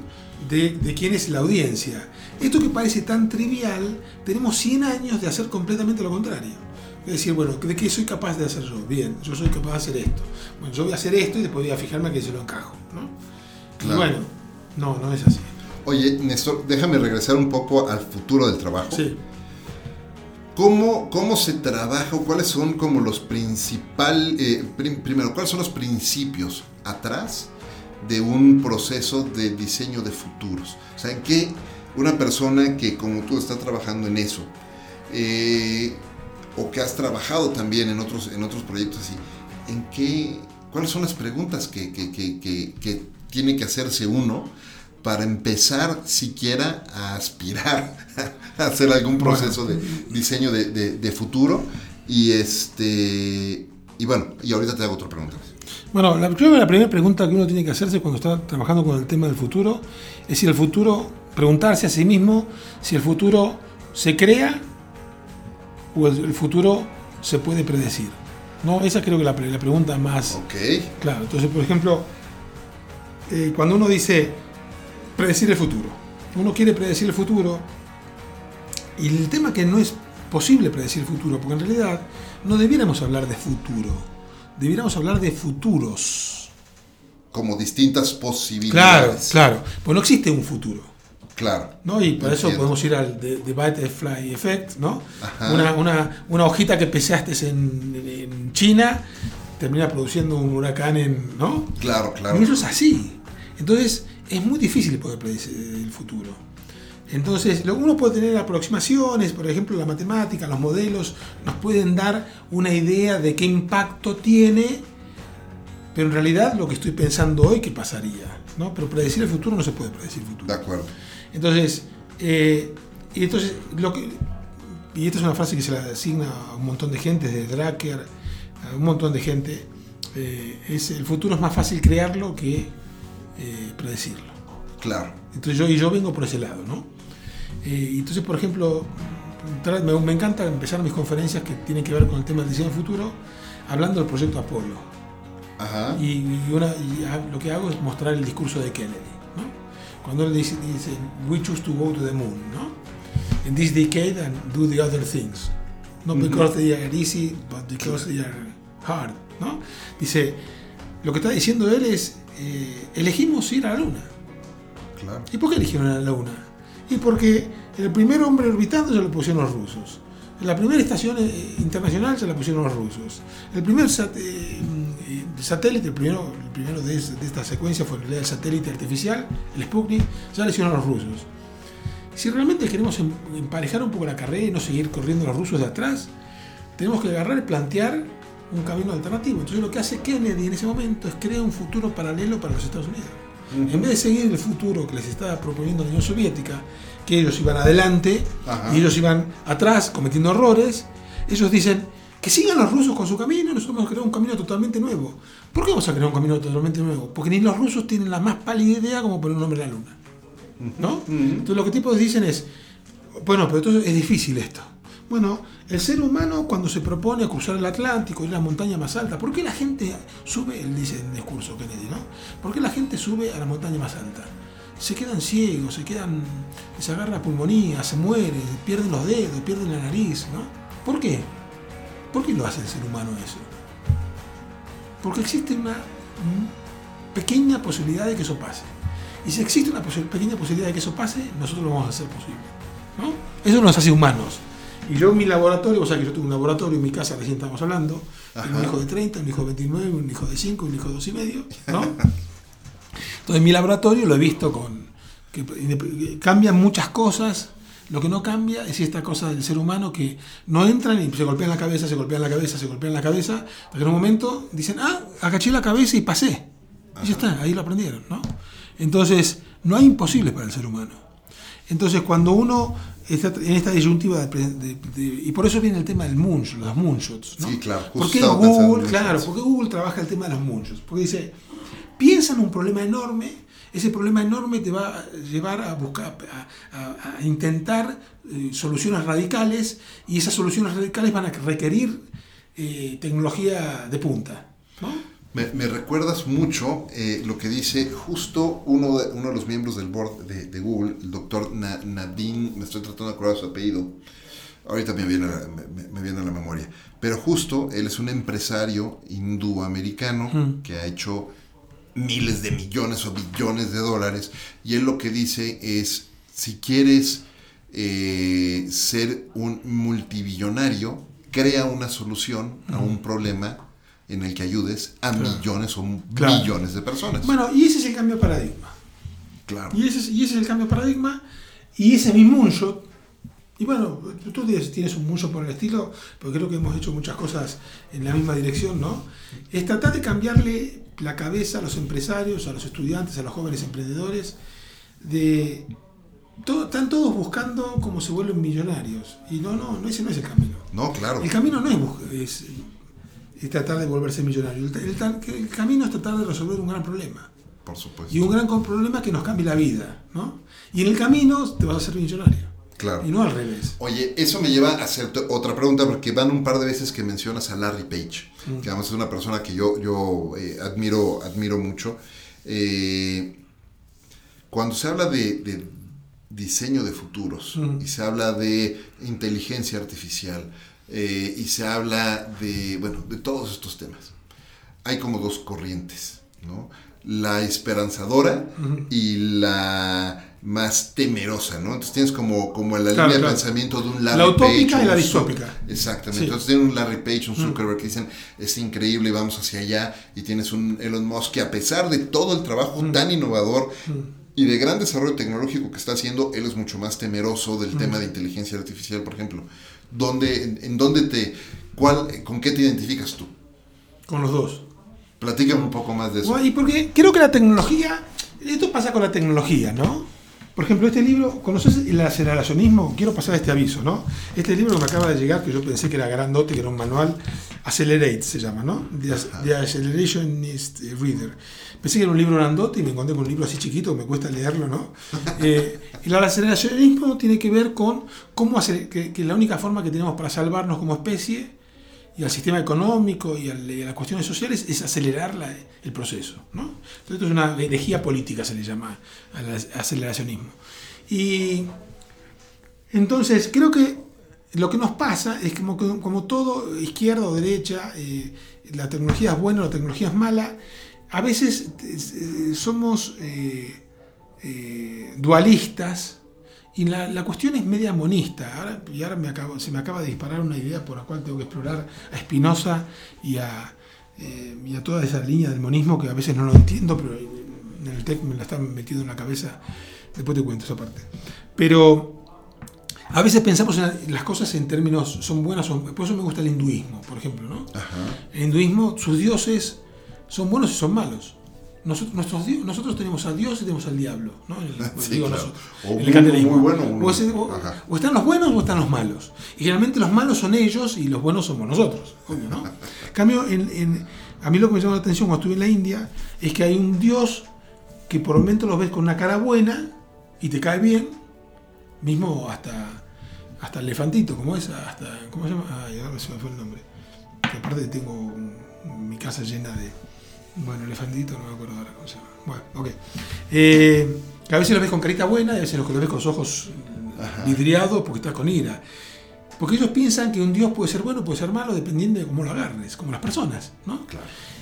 A: de, de quién es la audiencia. Esto que parece tan trivial, tenemos 100 años de hacer completamente lo contrario. Es decir, bueno, ¿de qué soy capaz de hacer yo? Bien, yo soy capaz de hacer esto. Bueno, yo voy a hacer esto y después voy a fijarme a que se lo encajo, ¿no?
B: Claro.
A: Y bueno, no, no es así.
B: oye, Néstor, déjame regresar un poco al futuro del trabajo.
A: Sí.
B: ¿Cómo, ¿Cómo se trabaja o cuáles son como los principales, primero, cuáles son los principios atrás de un proceso de diseño de futuros? O sea, ¿en qué una persona que como tú está trabajando en eso, eh, o que has trabajado también en otros, en otros proyectos así, ¿en qué, cuáles son las preguntas que, que- que- que- que tiene que hacerse uno para empezar siquiera a aspirar a hacer algún proceso de diseño de, de- de futuro? Y este y bueno, y ahorita te hago otra pregunta.
A: Bueno, la, creo que la primera pregunta que uno tiene que hacerse cuando está trabajando con el tema del futuro es si el futuro, preguntarse a sí mismo si el futuro se crea o el, el futuro se puede predecir. ¿no? Esa creo que es la, la pregunta más
B: Ok,
A: claro. Entonces, por ejemplo, eh, cuando uno dice predecir el futuro, uno quiere predecir el futuro y el tema que no es posible predecir el futuro, porque en realidad no debiéramos hablar de futuro, debiéramos hablar de futuros.
B: Como distintas posibilidades.
A: Claro, claro, pues no existe un futuro.
B: Claro.
A: ¿no? Y para eso
B: Entiendo.
A: podemos ir al de- The Butterfly Effect, ¿no? Una, una, una hojita que peseaste en, en China termina produciendo un huracán en. ¿no?
B: Claro, claro.
A: Y eso es así. Entonces, es muy difícil poder predecir el futuro. Entonces, uno puede tener aproximaciones, por ejemplo, la matemática, los modelos nos pueden dar una idea de qué impacto tiene, pero en realidad lo que estoy pensando hoy, ¿qué pasaría? ¿no? Pero predecir el futuro no se puede predecir el futuro.
B: De acuerdo.
A: Entonces, eh, y entonces lo que, y esta es una frase que se la asigna a un montón de gente, desde Drucker, a un montón de gente, eh, es el futuro es más fácil crearlo que eh, predecirlo.
B: Claro.
A: Entonces yo, y yo vengo por ese lado, ¿no? Eh, entonces, por ejemplo, me, me encanta empezar mis conferencias que tienen que ver con el tema del diseño del futuro, hablando del proyecto Apolo.
B: Ajá.
A: Y, y una- y ha- lo que hago es mostrar el discurso de Kennedy. ¿no? Cuando él dice, dice, we choose to go to the moon, ¿no? In this decade and do the other things. Not because they are easy, but because they are hard, ¿no? Dice, lo que está diciendo él es, eh, elegimos ir a la luna.
B: Claro.
A: ¿Y por qué eligieron a la luna? Y porque el primer hombre orbitando se lo pusieron los rusos. La primera estación eh, internacional se la pusieron los rusos. El primer sat- eh, eh, satélite, el primero, el primero de, es- de esta secuencia fue el satélite artificial, el Sputnik, ya lo hicieron los rusos. Si realmente queremos em- emparejar un poco la carrera y no seguir corriendo los rusos de atrás, tenemos que agarrar y plantear un camino alternativo. Entonces lo que hace Kennedy en ese momento es crear un futuro paralelo para los Estados Unidos. En vez de seguir el futuro que les estaba proponiendo la Unión Soviética, que ellos iban adelante
B: Ajá.
A: y ellos iban atrás cometiendo errores, ellos dicen que sigan los rusos con su camino y nosotros vamos a crear un camino totalmente nuevo. ¿Por qué vamos a crear un camino totalmente nuevo? Porque ni los rusos tienen la más pálida idea como poner un hombre en la luna. ¿No? Entonces lo que tipos dicen es, bueno, pero entonces es difícil esto. Bueno, el ser humano cuando se propone cruzar el Atlántico, ir a la montaña más alta, ¿por qué la gente sube, él dice en el discurso Kennedy, ¿no? ¿Por qué la gente sube a la montaña más alta? Se quedan ciegos, se quedan, se agarra pulmonía, se muere, pierden los dedos, pierden la nariz, ¿no? ¿Por qué? ¿Por qué lo hace el ser humano eso? Porque existe una pequeña posibilidad de que eso pase. Y si existe una pequeña posibilidad de que eso pase, nosotros lo vamos a hacer posible. ¿no? Eso nos hace humanos. Y yo mi laboratorio, o sea que yo tengo un laboratorio en mi casa, recién estamos hablando, tengo un
B: Ajá.
A: hijo de 30, un hijo de 29, un hijo de 5, un hijo de 2 y medio, ¿no? Entonces en mi laboratorio lo he visto con que que cambian muchas cosas. Lo que no cambia es esta cosa del ser humano que no entran y se golpean la cabeza, se golpean la cabeza, se golpean la cabeza, hasta que en un momento dicen, ah, agaché la cabeza y pasé. Y ya está, ahí lo aprendieron, ¿no? Entonces, no hay imposibles para el ser humano. Entonces, cuando uno en esta disyuntiva, de, de- de- y por eso viene el tema del moonshot, los moonshots, ¿no?
B: Sí, claro,
A: ¿Por qué Google, claro, porque Google trabaja el tema de los moonshots? Porque dice, piensa en un problema enorme, ese problema enorme te va a llevar a buscar, a, a- a intentar eh, soluciones radicales, y esas soluciones radicales van a requerir eh, tecnología de punta, ¿no?
B: Me, me recuerdas mucho eh, lo que dice justo uno de, uno de los miembros del board de, de Google, el doctor Na- Nadine, me estoy tratando de acordar su apellido, ahorita me viene, a la, me, me- me viene a la memoria, pero justo él es un empresario hindúamericano que ha hecho miles de millones o billones de dólares. Y él lo que dice es, si quieres eh, ser un multibillonario, crea una solución a un problema en el que ayudes a millones o
A: Claro.
B: millones de personas.
A: Bueno, y ese es el cambio de paradigma.
B: claro.
A: Y ese, es, y ese es el cambio de paradigma. Y ese es mi moonshot. Y bueno, tú tienes, tienes un moonshot por el estilo, porque creo que hemos hecho muchas cosas en la misma dirección, ¿no? Es tratar de cambiarle la cabeza a los empresarios, a los estudiantes, a los jóvenes emprendedores, de... todo- están todos buscando cómo se vuelven millonarios. Y no, no, no ese no es el camino.
B: No, claro.
A: El camino no es, es, es tratar de volverse millonario. El, el camino es tratar de resolver un gran problema.
B: Por supuesto.
A: Y un gran problema que nos cambie la vida, ¿no? Y en el camino te vas a hacer millonario.
B: Claro.
A: Y no al revés.
B: Oye, eso me lleva a hacerte otra pregunta porque van un par de veces que mencionas a Larry Page, que además es una persona que yo, yo eh, admiro, admiro mucho. Eh, cuando se habla de, de diseño de futuros y se habla de inteligencia artificial eh, y se habla de, bueno, de todos estos temas. Hay como dos corrientes, ¿no? La esperanzadora y la más temerosa, ¿no? Entonces tienes como, como la línea de pensamiento de un Larry
A: La utópica
B: Page,
A: y la distópica.
B: Exactamente.
A: Sí.
B: Entonces tienes un Larry Page, un Zuckerberg que dicen es increíble vamos hacia allá. Y tienes un Elon Musk que a pesar de todo el trabajo tan innovador y de gran desarrollo tecnológico que está haciendo, él es mucho más temeroso del tema de inteligencia artificial, por ejemplo. ¿Dónde, en, en dónde te, cuál, con qué te identificas tú?
A: Con los dos.
B: Platícame un poco más de eso.
A: Y porque creo que la tecnología, esto pasa con la tecnología, ¿no? Por ejemplo, este libro, ¿conoces el aceleracionismo? Quiero pasar este aviso, ¿no? Este libro me acaba de llegar, que yo pensé que era grandote, que era un manual, Accelerate se llama, ¿no? The, The Accelerationist Reader. Pensé que era un libro grandote y me encontré con un libro así chiquito, me cuesta leerlo, ¿no? Eh, el aceleracionismo tiene que ver con cómo hacer, que, que la única forma que tenemos para salvarnos como especie y al sistema económico y, a las cuestiones sociales es acelerar el proceso. Entonces, esto es una herejía política, se le llama al aceleracionismo. Y entonces creo que lo que nos pasa es que- como todo, izquierda o derecha, eh, la tecnología es buena, la tecnología es mala, a veces eh, somos eh, eh, dualistas y la, la cuestión es media monista. Ahora, y ahora me acabo, se me acaba de disparar una idea por la cual tengo que explorar a Spinoza y a, eh, y a toda esa línea del monismo que a veces no lo entiendo, pero en el TEC me la están metiendo en la cabeza. Después te cuento esa parte. Pero a veces pensamos en las cosas en términos, son buenas, son, por eso me gusta el hinduismo, por ejemplo. ¿no? El hinduismo, sus dioses son buenos y son malos. Nosotros, nuestros nosotros tenemos a Dios y tenemos al diablo, ¿no? En el,
B: Sí,
A: digo
B: claro. O
A: en el catolicismo.
B: muy bueno,
A: o, es- o-
B: Ajá.
A: o están los buenos o están los malos. Y generalmente los malos son ellos y los buenos somos nosotros. obvio, ¿no? En cambio, en- en- a mí lo que me llamó la atención cuando estuve en la India es que hay un Dios que por momentos lo ves con una cara buena y te cae bien, mismo hasta, hasta el elefantito, como es, hasta, ¿cómo se llama? Ay, ahora se me fue el nombre. Que aparte tengo mi casa llena de, bueno, elefantito, no me acuerdo ahora cómo se llama. Bueno, ok. Eh, a veces lo ves con carita buena y a veces lo ves con los ojos vidriados porque estás con ira. Porque ellos piensan que un Dios puede ser bueno, puede ser malo, dependiendo de cómo lo agarres, como las personas, ¿no?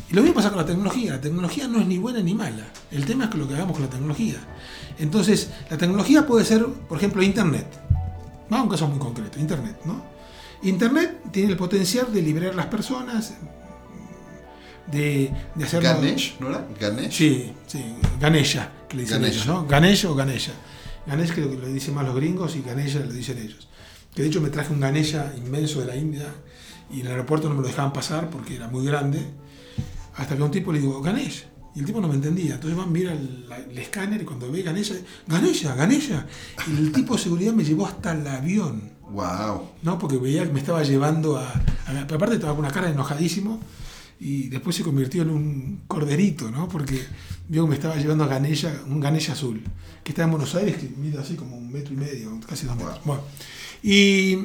A: Y lo mismo pasa con la tecnología. La tecnología no es ni buena ni mala. El tema es que lo que hagamos con la tecnología. Entonces, la tecnología puede ser, por ejemplo, Internet. Vamos a un caso muy concreto, Internet, ¿no? Internet tiene el potencial de liberar a las personas, de, de hacerlo...
B: Ganesh, ¿no era? Ganesh.
A: Sí, sí, Ganesha, que le dicen
B: Ganesha.
A: ellos, ¿no? Ganesh o Ganesha. Ganesh creo que lo dicen más los gringos y Ganesha lo dicen ellos. Que de hecho me traje un Ganesha inmenso de la India y en el aeropuerto no me lo dejaban pasar porque era muy grande. Hasta que a un tipo le digo, Ganesh. Y el tipo no me entendía. Entonces va, mira el, el escáner y cuando ve Ganesha, Ganesha, Ganesha. Y el tipo de seguridad me llevó hasta el avión.
B: Wow.
A: ¿no? Porque veía que me estaba llevando a, a- Aparte estaba con una cara enojadísimo y después se convirtió en un corderito, ¿no? Porque vio que me estaba llevando a Ganesha, un Ganesha azul, que está en Buenos Aires, que mide así como un metro y medio, casi dos metros. Bueno, y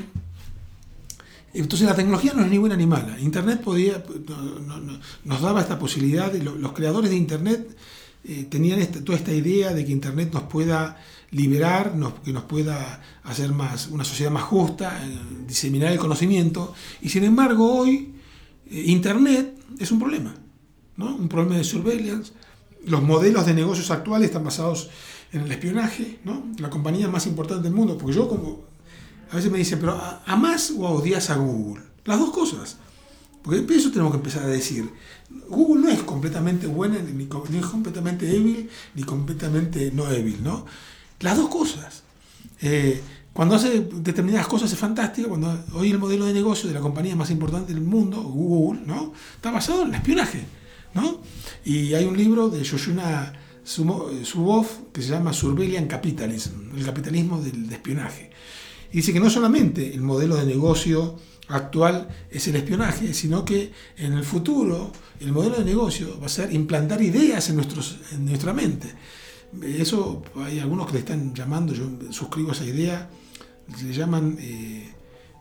A: entonces la tecnología no es ni buena ni mala. Internet podía, no- no- no- nos daba esta posibilidad, de los creadores de Internet eh, tenían esta- toda esta idea de que Internet nos pueda liberar, nos- que nos pueda hacer más una sociedad más justa, eh, diseminar el conocimiento. Y sin embargo hoy Internet es un problema, ¿no? un problema de surveillance. Los modelos de negocios actuales están basados en el espionaje, ¿no? la compañía más importante del mundo, porque yo como a veces me dicen, pero ¿a- ¿amás o odias a Google? Las dos cosas. Porque eso tenemos que empezar a decir. Google no es completamente buena, ni es completamente débil, ni completamente no débil, ¿no? Las dos cosas. Eh, cuando hace determinadas cosas es fantástica, cuando hoy el modelo de negocio de la compañía más importante del mundo, Google, ¿no? Está basado en el espionaje, ¿no? Y hay un libro de Yoshuna Sumo- eh, Zuboff que se llama Surveillance Capitalism, el capitalismo del de espionaje. Y dice que no solamente el modelo de negocio actual es el espionaje, sino que en el futuro el modelo de negocio va a ser implantar ideas en, nuestros, en nuestra mente. Eso hay algunos que le están llamando, yo suscribo esa idea, le llaman, eh,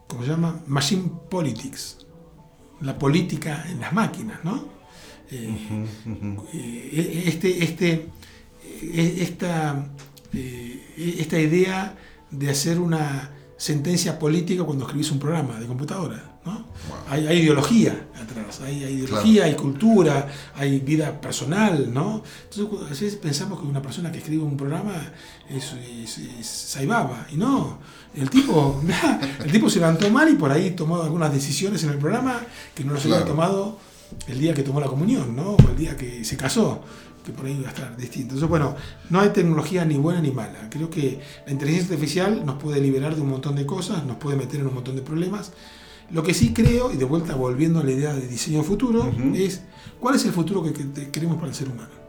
A: ¿cómo se llama? Machine Politics, la política en las máquinas, ¿no? Eh, eh, este, este, eh, esta eh, esta idea de hacer una sentencia política cuando escribís un programa de computadora. ¿No? Hay, hay, ideología atrás, hay, hay ideología, hay cultura, hay vida personal. ¿no? Entonces, a veces pensamos que una persona que escribe un programa es, es, es Saibaba, y no. El tipo, el tipo se levantó mal y por ahí tomó algunas decisiones en el programa que no las claro. había tomado el día que tomó la comunión, ¿no? o el día que se casó que por ahí va a estar distinto. Entonces, bueno, no hay tecnología ni buena ni mala. Creo que la inteligencia artificial nos puede liberar de un montón de cosas, nos puede meter en un montón de problemas. Lo que sí creo, y de vuelta volviendo a la idea de diseño futuro, uh -huh. es cuál es el futuro que, que queremos para el ser humano.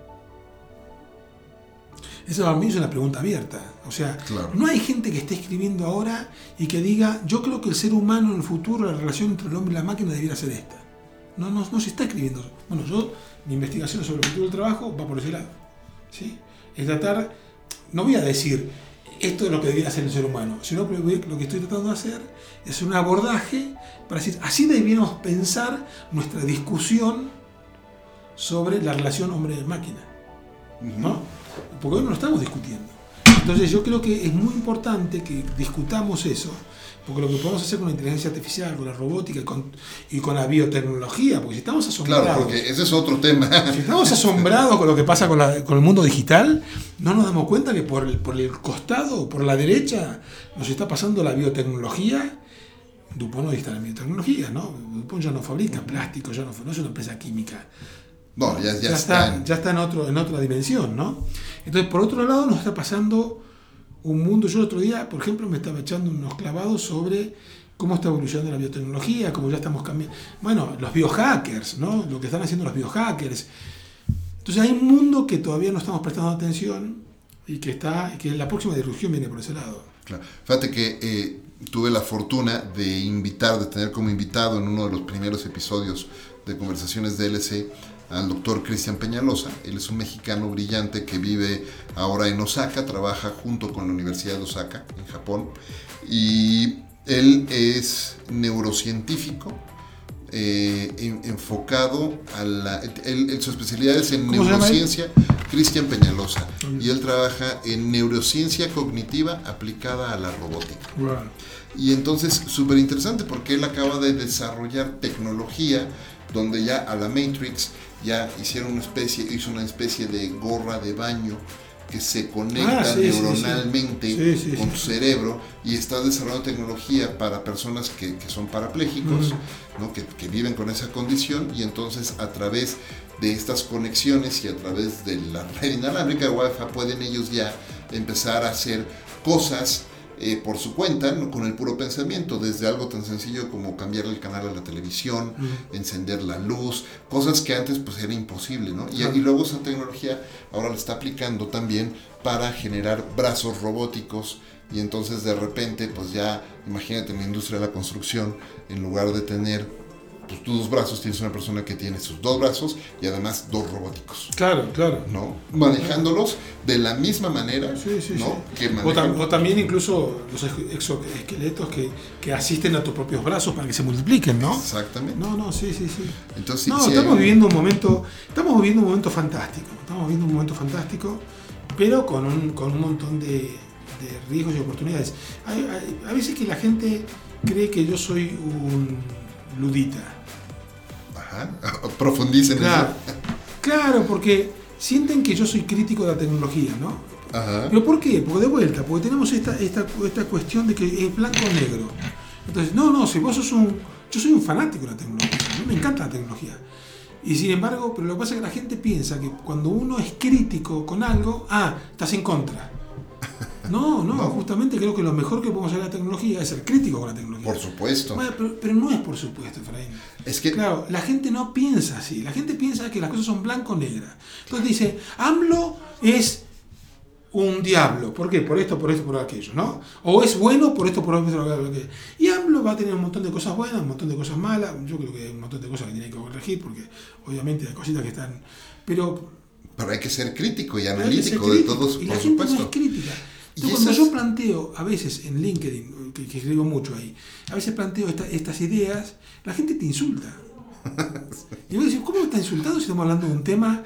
A: Esa para mí es una pregunta abierta. O sea, claro. no hay gente que esté escribiendo ahora y que diga, yo creo que el ser humano en el futuro, la relación entre el hombre y la máquina debiera ser esta. No, no, no se está escribiendo. Bueno, yo mi investigación sobre el futuro del trabajo va por ese lado. ¿sí? Es tratar, no voy a decir esto es lo que debería hacer el ser humano, sino que lo que estoy tratando de hacer es un abordaje para decir, así debiéramos pensar nuestra discusión sobre la relación hombre-máquina. ¿no? Porque hoy no lo estamos discutiendo. Entonces yo creo que es muy importante que discutamos eso porque lo que podemos hacer con la inteligencia artificial, con la robótica y con, y con la biotecnología, porque si estamos asombrados.
B: Claro, porque ese es otro tema.
A: Si estamos asombrados con lo que pasa con, la, con el mundo digital, no nos damos cuenta que por el, por el costado, por la derecha, nos está pasando la biotecnología. Dupont no está en la biotecnología, ¿no? Dupont ya no fabrica plástico, ya no, no es una empresa química.
B: No, ya, ya,
A: ya está, en... ya está en, otro, en otra dimensión, ¿no? Entonces, por otro lado, nos está pasando un mundo. Yo el otro día, por ejemplo, me estaba echando unos clavados sobre cómo está evolucionando la biotecnología, cómo ya estamos cambiando. Bueno, los biohackers, ¿no? Lo que están haciendo los biohackers. Entonces hay un mundo que todavía no estamos prestando atención y que está, que la próxima disrupción viene por ese lado.
B: Claro. Fíjate que eh, tuve la fortuna de invitar, de tener como invitado en uno de los primeros episodios de Conversaciones de LC al doctor Cristian Peñalosa. Él es un mexicano brillante que vive ahora en Osaka, trabaja junto con la Universidad de Osaka, en Japón, y él es neurocientífico. Eh, en, enfocado a la. Él, su especialidad es en neurociencia, Cristian Peñalosa, y él trabaja en neurociencia cognitiva aplicada a la robótica.
A: Wow.
B: Y entonces, súper interesante porque él acaba de desarrollar tecnología donde ya a la Matrix ya hicieron una especie, hizo una especie de gorra de baño que se conecta
A: Ah, sí,
B: neuronalmente
A: sí. Sí, sí,
B: con tu cerebro y está desarrollando tecnología para personas que, que son parapléjicos, ¿no? que, que viven con esa condición y entonces a través de estas conexiones y a través de la red inalámbrica de Wi-Fi pueden ellos ya empezar a hacer cosas eh, por su cuenta, con el puro pensamiento, desde algo tan sencillo como cambiar el canal a la televisión, encender la luz, cosas que antes pues era imposible, ¿no? Y, y luego esa tecnología ahora la está aplicando también para generar brazos robóticos y entonces de repente pues ya imagínate en la industria de la construcción, en lugar de tener pues, tus dos brazos, tienes una persona que tiene sus dos brazos y además dos robóticos.
A: Claro, claro.
B: ¿no? Manejándolos de la misma manera
A: Sí, sí,
B: ¿no?
A: sí.
B: que
A: O,
B: manejan-
A: tam- o también incluso los ex- exoesqueletos que, que asisten a tus propios brazos para que se multipliquen, ¿no?
B: Exactamente.
A: No, no, sí, sí, sí.
B: Entonces,
A: no, estamos viviendo un momento, estamos viviendo un momento fantástico, estamos viviendo un momento fantástico, pero con un, con un montón de, de riesgos y oportunidades. Hay, hay- a veces que la gente cree que yo soy un ludita.
B: Ajá. Profundicen en
A: Claro,
B: eso.
A: claro, porque sienten que yo soy crítico de la tecnología, ¿no?
B: Ajá.
A: ¿Pero por qué? Porque de vuelta, porque tenemos esta, esta, esta cuestión de que es blanco o negro. Entonces, no, no, si vos sos un... Yo soy un fanático de la tecnología, a mí me encanta la tecnología. Y sin embargo, pero lo que pasa es que la gente piensa que cuando uno es crítico con algo, ah, estás en contra. No, no,
B: No.
A: justamente creo que lo mejor que podemos hacer de la tecnología es ser crítico con la tecnología.
B: Por supuesto.
A: Bueno, pero, pero no es por supuesto, Efraín.
B: Es que
A: Claro, la gente no piensa así. La gente piensa que las cosas son blanco o negras. Entonces dice, AMLO es un diablo. ¿Por qué? Por esto, por esto, por aquello, ¿no? O es bueno por esto, por esto, por aquello. Y AMLO va a tener un montón de cosas buenas, un montón de cosas malas. Yo creo que hay un montón de cosas que tiene que corregir, porque obviamente hay cositas que están... Pero
B: pero hay que ser crítico y
A: ser
B: analítico de todos,
A: y
B: por
A: la gente no
B: supuesto.
A: es crítica.
B: Y
A: cuando
B: esas-
A: yo planteo, a veces en LinkedIn, que, que escribo mucho ahí, a veces planteo esta- estas ideas, la gente te insulta. Y vos decís, ¿cómo está insultando si estamos hablando de un tema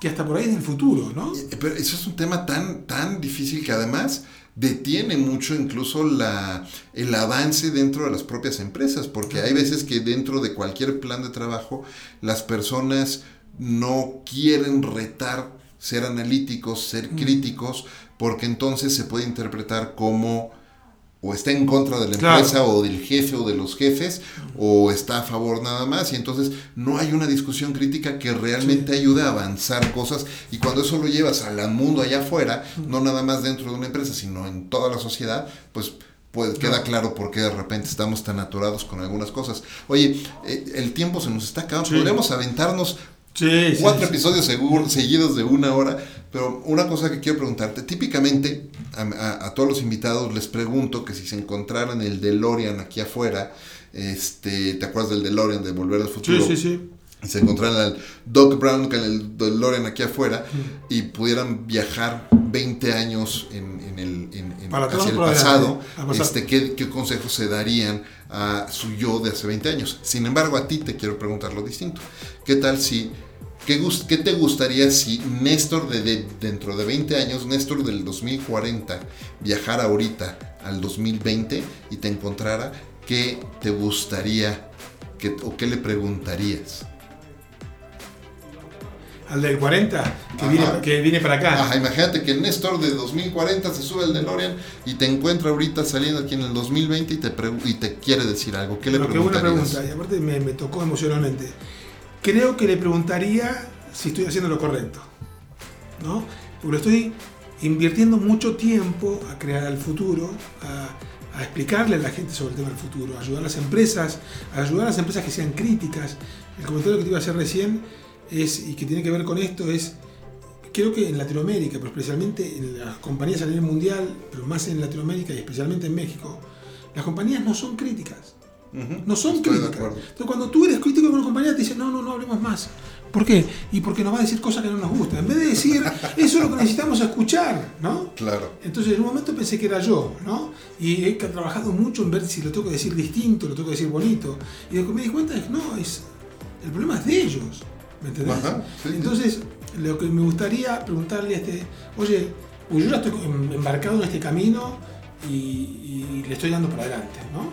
A: que hasta por ahí es del futuro, ¿no?
B: Eh, Pero eso es un tema tan, tan difícil que además detiene mucho incluso la, el avance dentro de las propias empresas, porque hay veces que dentro de cualquier plan de trabajo las personas no quieren retar ser analíticos, ser críticos, porque entonces se puede interpretar como o está en contra de la
A: Claro.
B: empresa o del jefe o de los jefes o está a favor nada más y entonces no hay una discusión crítica que realmente ayude a avanzar cosas y cuando eso lo llevas al mundo allá afuera, no nada más dentro de una empresa, sino en toda la sociedad, pues pues queda claro por qué de repente estamos tan aturados con algunas cosas. Oye, eh, el tiempo se nos está acabando,
A: Sí.
B: podríamos aventarnos
A: Sí,
B: cuatro
A: sí.
B: episodios seguidos de una hora, pero una cosa que quiero preguntarte, típicamente a, a- a todos los invitados les pregunto que si se encontraran el DeLorean aquí afuera, este, ¿te acuerdas del DeLorean de Volver al Futuro?
A: Sí, sí, sí.
B: Y se encontraran al Doc Brown con el DeLorean aquí afuera y pudieran viajar 20 años en, en el, en- en- hacia el pasado. este, ¿qué, qué consejos se darían a su yo de hace 20 años? Sin embargo, a ti te quiero preguntar lo distinto. ¿Qué tal si, qué, qué te gustaría si Néstor de, de- dentro de 20 años, Néstor del 2040, viajara ahorita al 2020 y te encontrara? ¿Qué te gustaría que, o qué le preguntarías?
A: Al del 40, que, viene, que viene para acá.
B: Ajá, imagínate que Néstor de 2040 se sube al DeLorean y te encuentra ahorita saliendo aquí en el 2020 y te, y te quiere decir algo. ¿Qué le preguntarías?
A: pregunta, y aparte me, me tocó emocionalmente. Creo que le preguntaría si estoy haciendo lo correcto, ¿no? Porque estoy invirtiendo mucho tiempo a crear el futuro, a, a explicarle a la gente sobre el tema del futuro, a ayudar a las empresas, a ayudar a las empresas que sean críticas. El comentario que te iba a hacer recién es, y que tiene que ver con esto es, creo que en Latinoamérica, pero especialmente en las compañías a nivel mundial, pero más en Latinoamérica y especialmente en México, las compañías no son críticas.
B: Ujú,
A: No son
B: estoy
A: críticas. Entonces, cuando tú eres crítico con una compañía, te dicen, no, no, no hablemos más. ¿Por qué? Y porque nos va a decir cosas que no nos gustan. En vez de decir, eso es lo que necesitamos escuchar, ¿no?
B: Claro.
A: Entonces, en un momento pensé que era yo, ¿no? Y he trabajado mucho en ver si lo tengo que decir distinto, lo tengo que decir bonito. Y lo que me di cuenta es no, es, el problema es de ellos. ¿Me entendés?
B: Ajá, sí, sí.
A: Entonces, lo que me gustaría preguntarle a este, oye, pues yo ya estoy em- embarcado en este camino y, y le estoy dando para adelante, ¿no?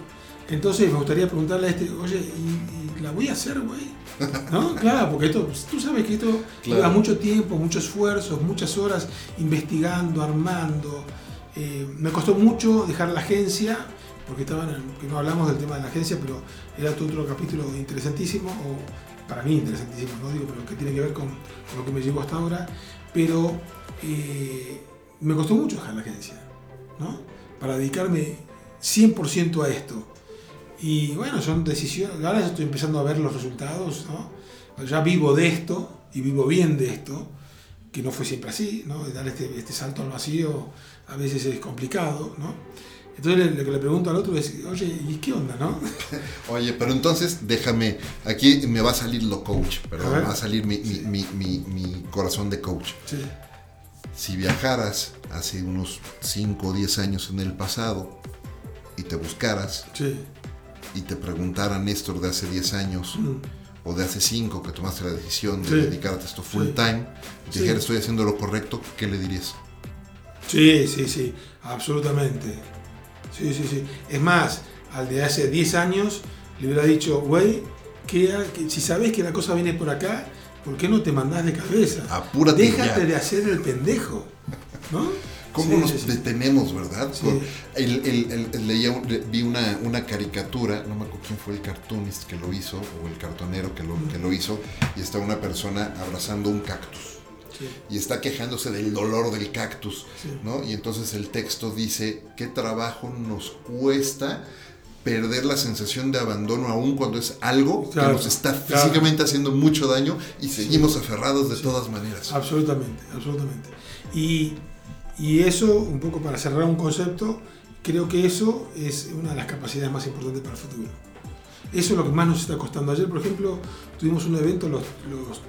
A: Entonces me gustaría preguntarle a este, oye, ¿y, y la voy a hacer, güey? ¿No? Claro, porque esto, pues, tú sabes que esto
B: Claro.
A: lleva mucho tiempo, mucho esfuerzo, muchas horas investigando, armando. Eh, me costó mucho dejar la agencia, porque estaban, que no hablamos del tema de la agencia, pero era otro, otro capítulo interesantísimo, o para mí interesantísimo, no digo, pero que tiene que ver con, lo que me llevó hasta ahora. Pero eh, me costó mucho dejar la agencia, ¿no? Para dedicarme 100% a esto. Y bueno, son decisiones. Ahora estoy empezando a ver los resultados, ¿no? Ya vivo de esto y vivo bien de esto, que no fue siempre así, ¿no? Dar este, este salto al vacío a veces es complicado, ¿no? Entonces lo que le pregunto al otro es, oye, ¿y qué onda, no?
B: Oye, pero entonces déjame, aquí me va a salir lo coach, pero
A: A
B: me va a salir mi, mi- mi- mi- mi corazón de coach.
A: Sí,
B: Si viajaras hace unos 5 o 10 años en el pasado y te buscaras
A: sí.
B: y te preguntara Néstor de hace 10 años
A: Mm.
B: o de hace 5 que tomaste la decisión de
A: Sí.
B: dedicarte a esto full
A: Sí.
B: time y te
A: Sí.
B: dijera estoy haciendo lo correcto, ¿qué le dirías?
A: Sí, sí, sí, absolutamente. Sí, sí, sí. Es más, al de hace 10 años le hubiera dicho, güey, que, si sabes que la cosa viene por acá, ¿por qué no te mandás de cabeza?
B: Apúrate
A: Déjate
B: ya.
A: de hacer el pendejo, ¿no?
B: ¿Cómo
A: Sí,
B: nos
A: sí,
B: detenemos, verdad?
A: Sí.
B: Con- el- el- el- el- leía un- le- vi una, una caricatura, no me acuerdo quién fue el cartoonist que lo hizo, o el cartonero que lo, que lo hizo, y está una persona abrazando un cactus.
A: Sí.
B: Y está quejándose del dolor del cactus,
A: Sí.
B: ¿no? Y entonces el texto dice, ¿qué trabajo nos cuesta perder la sensación de abandono aún cuando es algo
A: Claro,
B: que nos está
A: claro.
B: físicamente haciendo mucho daño y seguimos aferrados de todas maneras?
A: Absolutamente, absolutamente. Y, y eso, un poco para cerrar un concepto, creo que eso es una de las capacidades más importantes para el futuro. Eso es lo que más nos está costando. Ayer, por ejemplo, tuvimos un evento, los, los,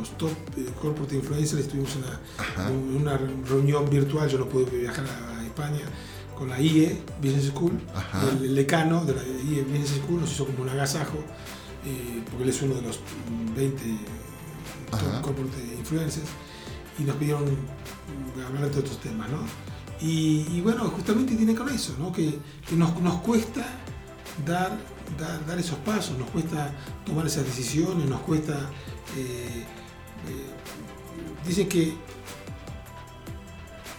A: los top eh, corporate influencers, tuvimos una,
B: Ajá.
A: un- una reunión virtual, yo no pude viajar a España, con la IE Business School,
B: Ajá.
A: el, decano de la IE Business School nos hizo como un agasajo, eh, porque él es uno de los 20
B: Ajá.
A: corporate influencers, y nos pidieron hablar de estos temas, ¿no? Y, y bueno, justamente tiene con eso, ¿no? Que, que nos, nos cuesta dar, dar, dar esos pasos, nos cuesta tomar esas decisiones, nos cuesta... eh, dicen que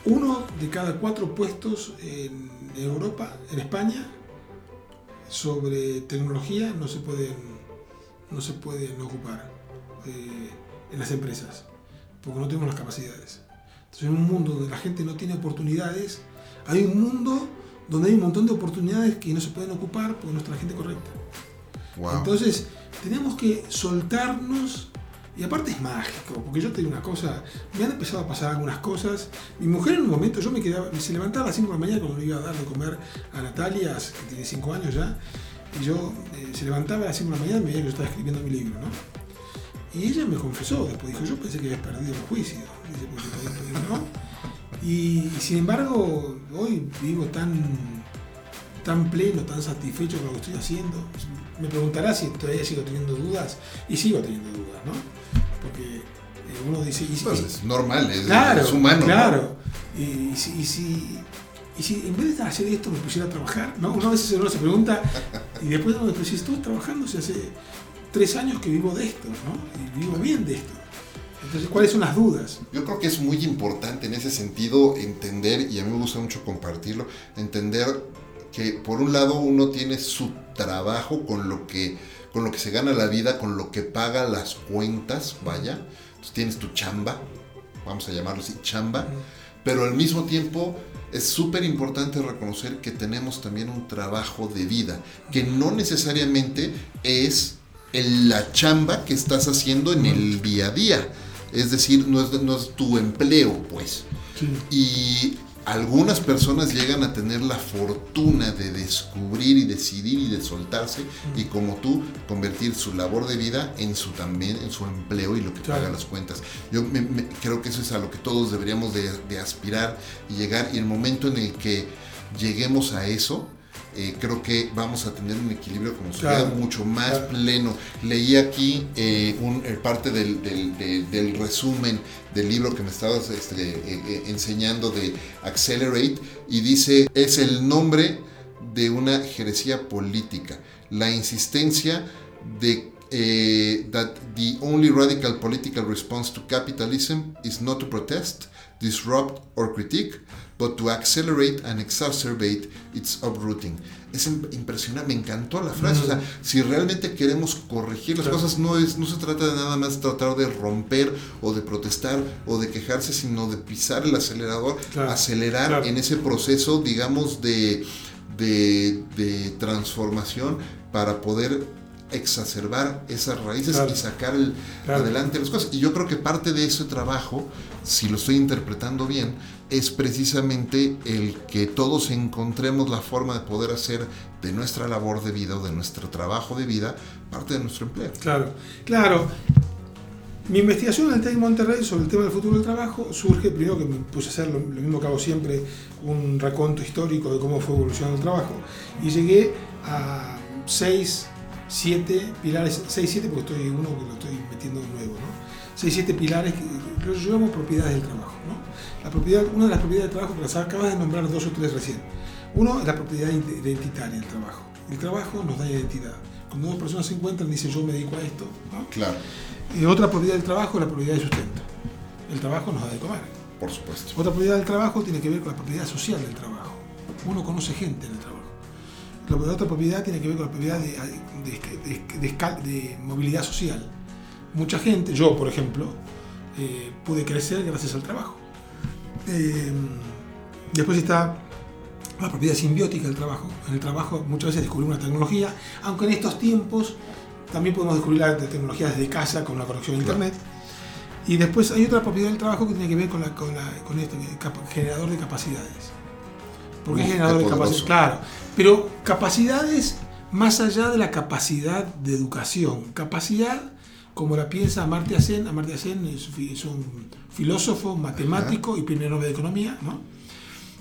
A: uno de cada cuatro puestos en Europa, en España, sobre tecnología no se pueden, no se pueden ocupar eh, en las empresas, porque no tenemos las capacidades. Entonces, en un mundo donde la gente no tiene oportunidades, hay un mundo donde hay un montón de oportunidades que no se pueden ocupar porque no está la gente correcta.
B: Wow.
A: Entonces, tenemos que soltarnos. Y aparte es mágico, porque yo te digo una cosa, me han empezado a pasar algunas cosas. Mi mujer en un momento, yo me quedaba, se levantaba a las 5 de la mañana cuando le iba a dar de comer a Natalia, que tiene 5 años ya, y yo eh, se levantaba a las 5 de la mañana y me veía que yo estaba escribiendo mi libro, ¿no? Y ella me confesó, después dijo, yo pensé que habías perdido el juicio. Dice, porque, ¿no? Y, y sin embargo, hoy vivo tan tan pleno, tan satisfecho con lo que estoy haciendo. Me preguntará si todavía sigo teniendo dudas, y sigo teniendo dudas, ¿no? Porque eh, uno dice... Y, si-
B: Pues es normal, es,
A: claro,
B: es humano. ¿no?
A: Claro. Y, y si, y, si, y si en vez de hacer esto me pusiera a trabajar, ¿no? Una vez uno se pregunta, y después uno dice, si estoy trabajando, si hace tres años que vivo de esto, ¿no? Y vivo bien de esto. Entonces, ¿cuáles son las dudas?
B: Yo creo que es muy importante en ese sentido entender, y a mí me gusta mucho compartirlo, entender que por un lado uno tiene su trabajo con lo que, con lo que se gana la vida, con lo que paga las cuentas, vaya. Entonces tienes tu chamba, vamos a llamarlo así, chamba, pero al mismo tiempo es súper importante reconocer que tenemos también un trabajo de vida, que no necesariamente es la chamba que estás haciendo en el día a día. Es decir, no es, no es tu empleo, pues. Y algunas personas llegan a tener la fortuna de descubrir y decidir y de soltarse y como tú convertir su labor de vida en su también en su empleo y lo que
A: Claro.
B: paga las cuentas. Yo me- me- creo que eso es a lo que todos deberíamos de, de aspirar y llegar y el momento en el que lleguemos a eso eh, creo que vamos a tener un equilibrio como sociedad
A: Claro.
B: mucho más
A: Claro.
B: pleno. Leí aquí eh, un, eh, parte del, del- de- del resumen del libro que me estabas este, eh, enseñando de Accelerate y dice, es el nombre de una jeresía política, la insistencia de that the only radical political response to capitalism is not to protest, disrupt or critique, but to accelerate and exacerbate its uprooting. Es im- impresionante, me encantó la frase. O sea, si realmente queremos corregir las
A: Claro.
B: cosas, no, es, no se trata de nada más tratar de romper o de protestar o de quejarse, sino de pisar el acelerador,
A: Claro,
B: acelerar
A: claro.
B: en ese proceso, digamos, de, de, de transformación para poder exacerbar esas raíces
A: Claro.
B: y sacar el-
A: Claro.
B: adelante las cosas. Y yo creo que parte de ese trabajo, si lo estoy interpretando bien, es precisamente el que todos encontremos la forma de poder hacer de nuestra labor de vida o de nuestro trabajo de vida parte de nuestro empleo.
A: Claro, claro. Mi investigación en el Monterrey sobre el tema del futuro del trabajo surge primero que me puse a hacer lo, lo mismo que hago siempre, un raconto histórico de cómo fue evolucionando el trabajo. Y llegué a seis, siete pilares, seis, siete porque estoy uno que lo estoy metiendo nuevo, ¿no? Seis, siete pilares que los llamo propiedades del trabajo, ¿no? La propiedad, una de las propiedades del trabajo que las acabas de nombrar dos o tres recién. Uno es la propiedad identitaria del trabajo. El trabajo nos da identidad. Cuando dos personas se encuentran y dicen yo me dedico a esto, ¿no?
B: Claro,
A: Y otra propiedad del trabajo es la propiedad de sustento. El trabajo nos da de comer.
B: por supuesto.
A: Otra propiedad del trabajo tiene que ver con la propiedad social del trabajo. Uno conoce gente en el trabajo. La otra propiedad tiene que ver con la propiedad de, de- de- movilidad social. Mucha gente, yo por ejemplo, eh, pude crecer gracias al trabajo. Eh, después está la propiedad simbiótica del trabajo. En el trabajo muchas veces descubrimos una tecnología, aunque en estos tiempos también podemos descubrir la tecnología desde casa con la conexión a internet. Y después hay otra propiedad del trabajo que tiene que ver con, la, con, la- con esto, es cap- generador de capacidades. ¿Por qué
B: Uf, qué
A: generador de capacidades? Claro, pero capacidades más allá de la capacidad de educación. Capacidad, como la piensa Amartya Sen, Amartya Sen es, es un filósofo, matemático y primer Nobel de Economía, ¿no?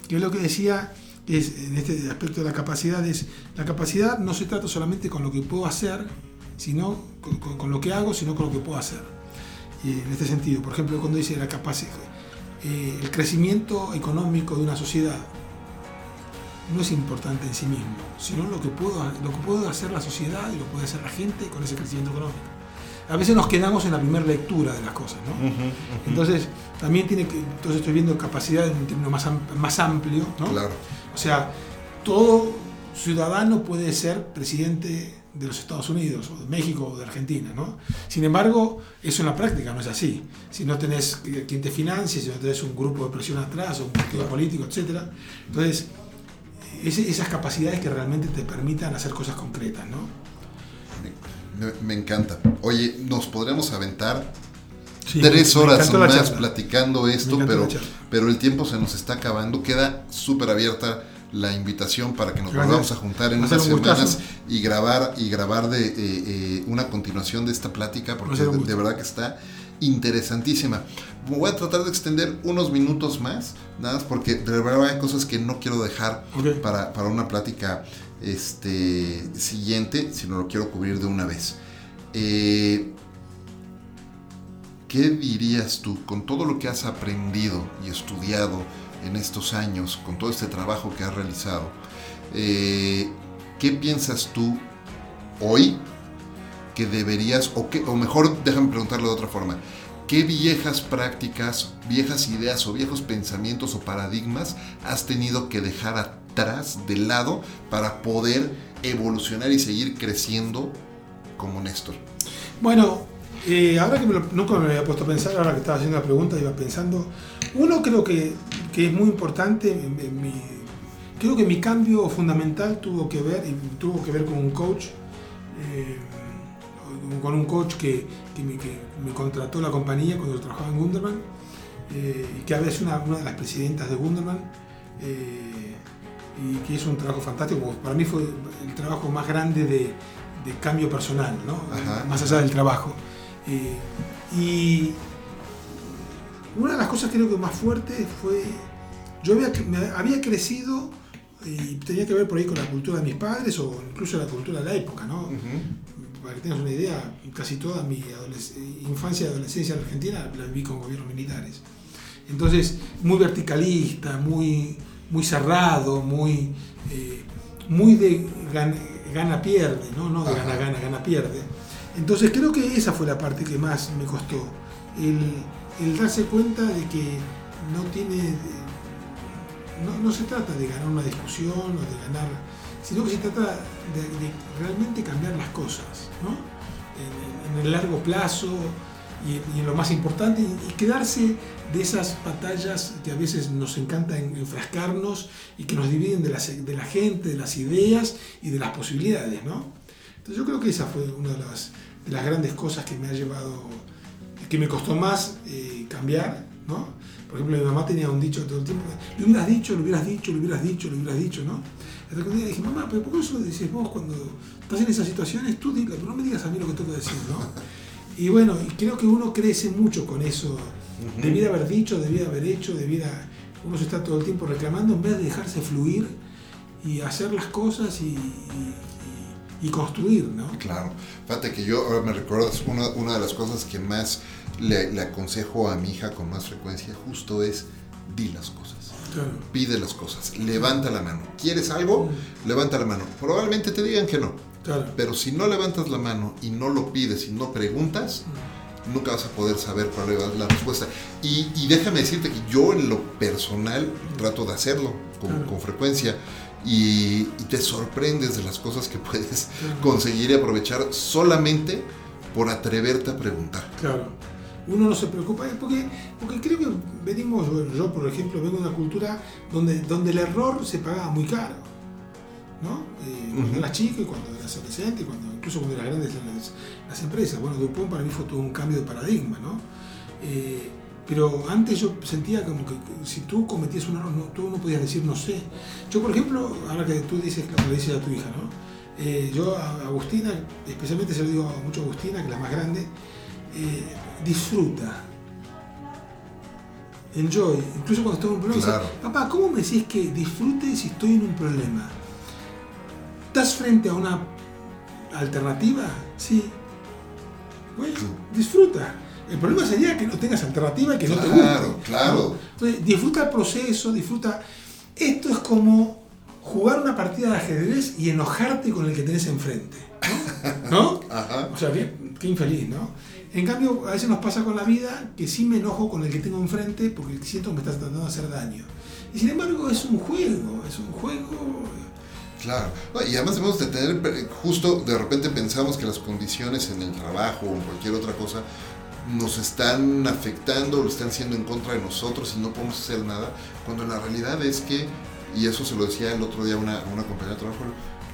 A: que es lo que decía es, en este aspecto de la capacidad, es la capacidad no se trata solamente con lo que puedo hacer, sino con, con- con lo que hago, sino con lo que puedo hacer. En este sentido, por ejemplo, cuando dice la capacidad, eh, el crecimiento económico de una sociedad no es importante en sí mismo, sino lo que, puedo, lo que puede hacer la sociedad y lo que puede hacer la gente con ese crecimiento económico. A veces nos quedamos en la primera lectura de las cosas, ¿no? Entonces, también tiene que, entonces estoy viendo capacidad en un término más, más amplio, ¿no?
B: Claro.
A: O sea, todo ciudadano puede ser presidente de los Estados Unidos, o de México, o de Argentina, ¿no? Sin embargo, eso en la práctica no es así. Si no tenés que- quien te financie, si no tenés un grupo de presión atrás, o un partido político, etc. Entonces, ese- esas capacidades que realmente te permitan hacer cosas concretas, ¿no?
B: Me, me encanta. Oye, nos podríamos aventar
A: Sí,
B: tres horas más platicando esto, pero, pero el tiempo se nos está acabando. Queda súper abierta la invitación para que nos
A: Gracias.
B: volvamos a juntar en unas
A: un gustazo.
B: semanas y grabar y grabar de eh, eh, una continuación de esta plática porque de verdad que está interesantísima. Voy a tratar de extender unos minutos más, nada más porque de verdad hay cosas que no quiero dejar para, para una plática este, siguiente, sino lo quiero cubrir de una vez. Eh, ¿Qué dirías tú con todo lo que has aprendido y estudiado en estos años, con todo este trabajo que has realizado? eh, ¿Qué piensas tú hoy que deberías, o, qué, o mejor déjame preguntarlo de otra forma, ¿qué viejas prácticas, viejas ideas o viejos pensamientos o paradigmas has tenido que dejar atrás, de lado, para poder evolucionar y seguir creciendo como Néstor?
A: Bueno, eh, ahora que me lo- nunca me había puesto a pensar, ahora que estaba haciendo la pregunta, iba pensando. Uno creo que, que es muy importante. en mi- creo que mi cambio fundamental tuvo que ver, y tuvo que ver con un coach, eh, con un coach que, que me, que me contrató la compañía cuando yo trabajaba en Gunderman, eh, y que ahora es una, una de las presidentas de Gunderman. eh, y que hizo un trabajo fantástico. Para mí fue el trabajo más grande de, de cambio personal, ¿no?
B: Ajá.
A: más allá del trabajo. Eh, y una de las cosas creo que más fuertes fue, yo había, me había crecido y tenía que ver por ahí con la cultura de mis padres o incluso la cultura de la época, ¿no? Para que tengas una idea, casi toda mi infancia y adolescencia en Argentina la viví con gobiernos militares. Entonces, muy verticalista, muy, muy cerrado, muy, eh, muy de gan- gana-pierde, ¿no? No de gana-gana, gana-pierde. Entonces, creo que esa fue la parte que más me costó. El, el darse cuenta de que no tiene. No, no se trata de ganar una discusión o de ganar. Sino que se trata de, de realmente cambiar las cosas, ¿no? En, en el largo plazo y, y en lo más importante, y, y quedarse de esas batallas que a veces nos encanta en- enfrascarnos y que nos dividen de, las- de la gente, de las ideas y de las posibilidades, ¿no? Entonces yo creo que esa fue una de las, de las grandes cosas que me ha llevado, que me costó más eh, cambiar, ¿no? Por ejemplo, mi mamá tenía un dicho todo el tiempo, lo hubieras dicho, lo hubieras dicho, lo hubieras dicho, lo hubieras dicho, ¿no? Hasta que un día dije, mamá, pero ¿por qué eso lo dices vos cuando estás en esas situaciones? Tú dilo, pero no me digas a mí lo que tengo que decir, ¿no? Y bueno, y creo que uno crece mucho con eso. Debiera haber dicho, debiera haber hecho, debiera... Uno se está todo el tiempo reclamando en vez de dejarse fluir y hacer las cosas y, y- y- y construir, ¿no?
B: Claro. Fíjate que yo ahora me recuerdas una, una de las cosas que más le, le aconsejo a mi hija con más frecuencia justo es di las cosas.
A: Claro.
B: Pide las cosas, levanta la mano. ¿Quieres algo? Levanta la mano. Probablemente te digan que no,
A: Claro.
B: pero si no levantas la mano y no lo pides y no preguntas, nunca vas a poder saber cuál es la respuesta. Y, y déjame decirte que yo en lo personal trato de hacerlo con,
A: Claro.
B: con frecuencia y, y te sorprendes de las cosas que puedes conseguir y aprovechar solamente por atreverte a preguntar.
A: Claro. Uno no se preocupa, eh, porque, porque creo que venimos, yo por ejemplo vengo de una cultura donde, donde el error se pagaba muy caro. ¿no? Eh, cuando
B: Ujú.
A: eras chico y cuando eras adolescente, cuando, incluso cuando eras grande en las, las empresas. Bueno, Dupont para mí fue todo un cambio de paradigma, ¿no? Eh, pero antes yo sentía como que si tú cometías un error, no, tú no podías decir no sé. Yo, por ejemplo, ahora que tú dices lo que dices a tu hija, ¿no? Eh, yo a Agustina, especialmente se lo digo mucho a Agustina, que es la más grande, eh, disfruta. Enjoy. Incluso cuando estoy en un problema,
B: Claro.
A: papá, ¿cómo me decís que disfrute si estoy en un problema? ¿Estás frente a una alternativa? Sí. Bueno, disfruta. El problema sería que no tengas alternativa y que no te
B: Claro,
A: guste.
B: claro.
A: ¿no? Entonces, disfruta el proceso, disfruta. Esto es como jugar una partida de ajedrez y enojarte con el que tenés enfrente. ¿No? ¿No?
B: Ajá.
A: O sea, qué, qué infeliz, ¿no? En cambio, a veces nos pasa con la vida que sí me enojo con el que tengo enfrente porque siento que me está tratando de hacer daño. Y sin embargo, es un juego, es un juego.
B: Claro, No, y además debemos de tener, eh, justo de repente pensamos que las condiciones en el trabajo o en cualquier otra cosa nos están afectando o están siendo en contra de nosotros y no podemos hacer nada, cuando la realidad es que, y eso se lo decía el otro día a una, a una compañera de trabajo,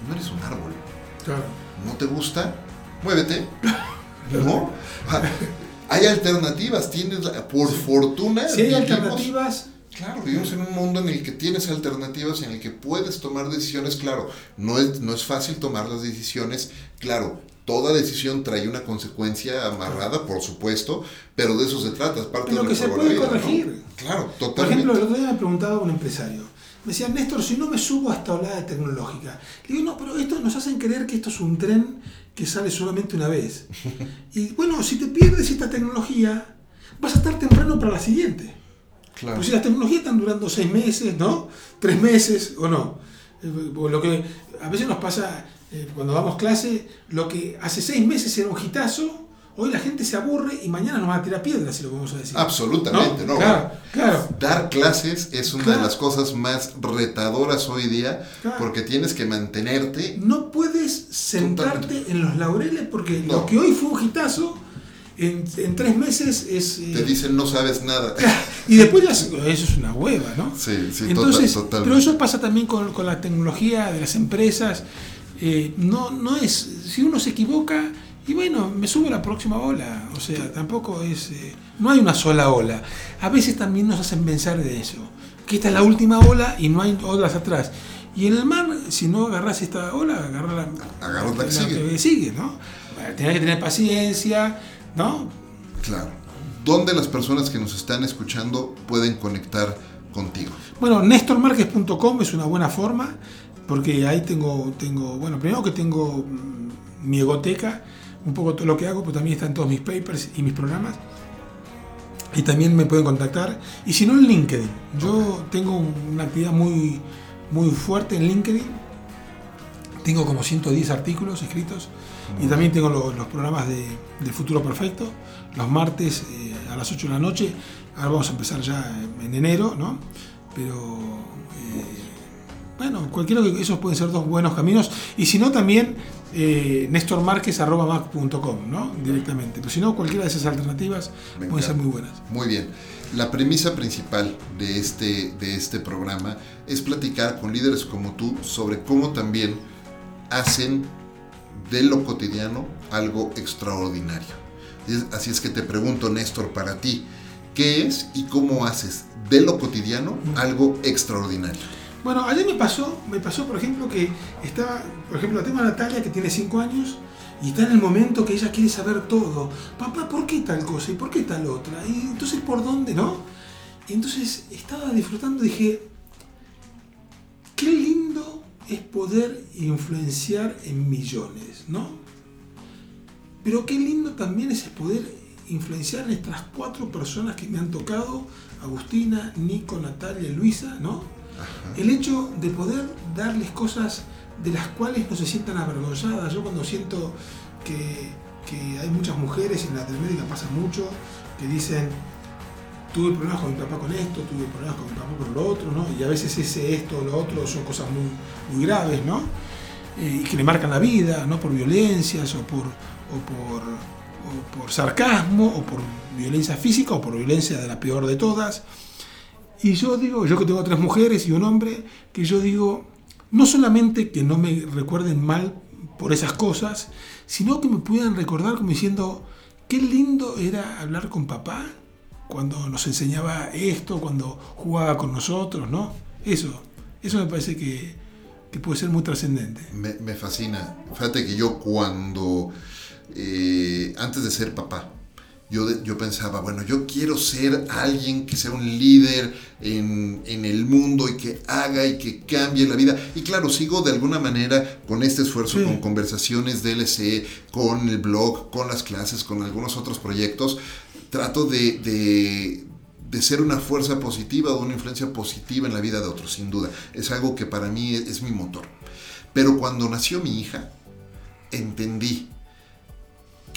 B: no eres un árbol,
A: Claro.
B: no te gusta, muévete, ¿no? Hay alternativas, tienes, por fortuna,
A: Si hay alternativas,
B: Claro, vivimos en un mundo en el que tienes alternativas, en el que puedes tomar decisiones, claro, no es, no es fácil tomar las decisiones, claro, toda decisión trae una consecuencia amarrada, por supuesto, pero de eso se trata, es parte
A: Pero
B: de
A: que se puede
B: vida, ¿no?
A: corregir.
B: Claro,
A: Por
B: totalmente.
A: ejemplo, el otro día me preguntaba un empresario. Me decía, Néstor, si no me subo a esta oleada tecnológica. Le digo, no, pero esto nos hacen creer que esto es un tren que sale solamente una vez. Y bueno, si te pierdes esta tecnología, vas a estar temprano para la siguiente.
B: Claro.
A: Pues si las tecnologías están durando seis meses, ¿no? Tres meses o no. Eh, lo que a veces nos pasa eh, cuando damos clase, lo que hace seis meses era un hitazo, hoy la gente se aburre y mañana nos van a tirar piedras, si lo vamos a decir.
B: Absolutamente, ¿no?
A: Claro, claro.
B: Dar clases es una
A: Claro.
B: de las cosas más retadoras hoy día,
A: Claro.
B: porque tienes que mantenerte.
A: No puedes sentarte
B: Totalmente.
A: en los laureles porque
B: No.
A: lo que hoy fue un hitazo, en, en tres meses es... eh,
B: Te dicen no sabes nada.
A: y después ya eso es una hueva, ¿no?
B: Sí, sí,
A: Entonces,
B: total- totalmente.
A: pero eso pasa también con, con la tecnología de las empresas. Eh, no, no es, si uno se equivoca, y bueno, me subo a la próxima ola. O sea, tampoco es, eh, no hay una sola ola. A veces también nos hacen pensar de eso, que esta es la última ola y no hay olas atrás. Y en el mar, si no agarras esta ola, agarra la,
B: Agarras la que sigue.
A: sigue, ¿no? Bueno, tenés que tener paciencia, ¿no?
B: Claro. ¿Dónde las personas que nos están escuchando pueden conectar contigo?
A: Bueno, nestormarquez.com es una buena forma, porque ahí tengo, tengo bueno, primero que tengo mm, mi egoteca, un poco todo lo que hago, pero también están todos mis papers y mis programas. Y también me pueden contactar. Y si no, en LinkedIn. Yo tengo una actividad muy, muy fuerte en LinkedIn. Tengo como 110 artículos escritos. Y también tengo lo- los programas de, de Futuro Perfecto, los martes eh, a las 8 de la noche. Ahora vamos a empezar ya en enero, ¿no? Pero eh, bueno, cualquiera de esos pueden ser dos buenos caminos. Y si no, también eh, ¿no? Directamente. Pero si no, cualquiera de esas alternativas pueden ser muy buenas.
B: Muy bien. La premisa principal de este, de este programa es platicar con líderes como tú sobre cómo también hacen de lo cotidiano algo extraordinario. Así es que te pregunto, Néstor, para ti, ¿qué es y cómo haces de lo cotidiano algo extraordinario?
A: Bueno, ayer me pasó, me pasó, por ejemplo, que estaba, por ejemplo, tengo a Natalia que tiene 5 años y está en el momento que ella quiere saber todo. Papá, ¿por qué tal cosa? ¿Y por qué tal otra? Y entonces, ¿por dónde, no? Y entonces estaba disfrutando dije, qué lindo es poder influenciar en millones, ¿no? Pero qué lindo también es poder influenciar en estas cuatro personas que me han tocado, Agustina, Nico, Natalia Luisa, ¿no? El hecho de poder darles cosas de las cuales no se sientan avergonzadas. Yo cuando siento que, hay muchas mujeres en Latinoamérica pasa mucho, que dicen, tuve problemas con mi papá con esto, tuve problemas con mi papá por lo otro, ¿no? Y a veces ese esto o lo otro son cosas muy, graves, ¿no? Eh, y que le marcan la vida, ¿no? Por violencias o por, o por sarcasmo o por violencia física o por violencia de la peor de todas. Y yo digo, yo que tengo tres mujeres y un hombre, que yo digo, no solamente que no me recuerden mal por esas cosas, sino que me puedan recordar como diciendo, qué lindo era hablar con papá cuando nos enseñaba esto, cuando jugaba con nosotros, ¿no? Eso, eso me parece que, que puede ser muy trascendente.
B: Me, fascina. Fíjate que yo cuando, eh, antes de ser papá, yo, yo pensaba, bueno, yo quiero ser alguien que sea un líder en, en el mundo y que haga y que cambie la vida. Y claro, sigo de alguna manera con este esfuerzo,
A: Sí.
B: con conversaciones DLC, con el blog, con las clases, con algunos otros proyectos. trato de, de, de ser una fuerza positiva o una influencia positiva en la vida de otros, sin duda. Es algo que para mí es, es mi motor. Pero cuando nació mi hija, entendí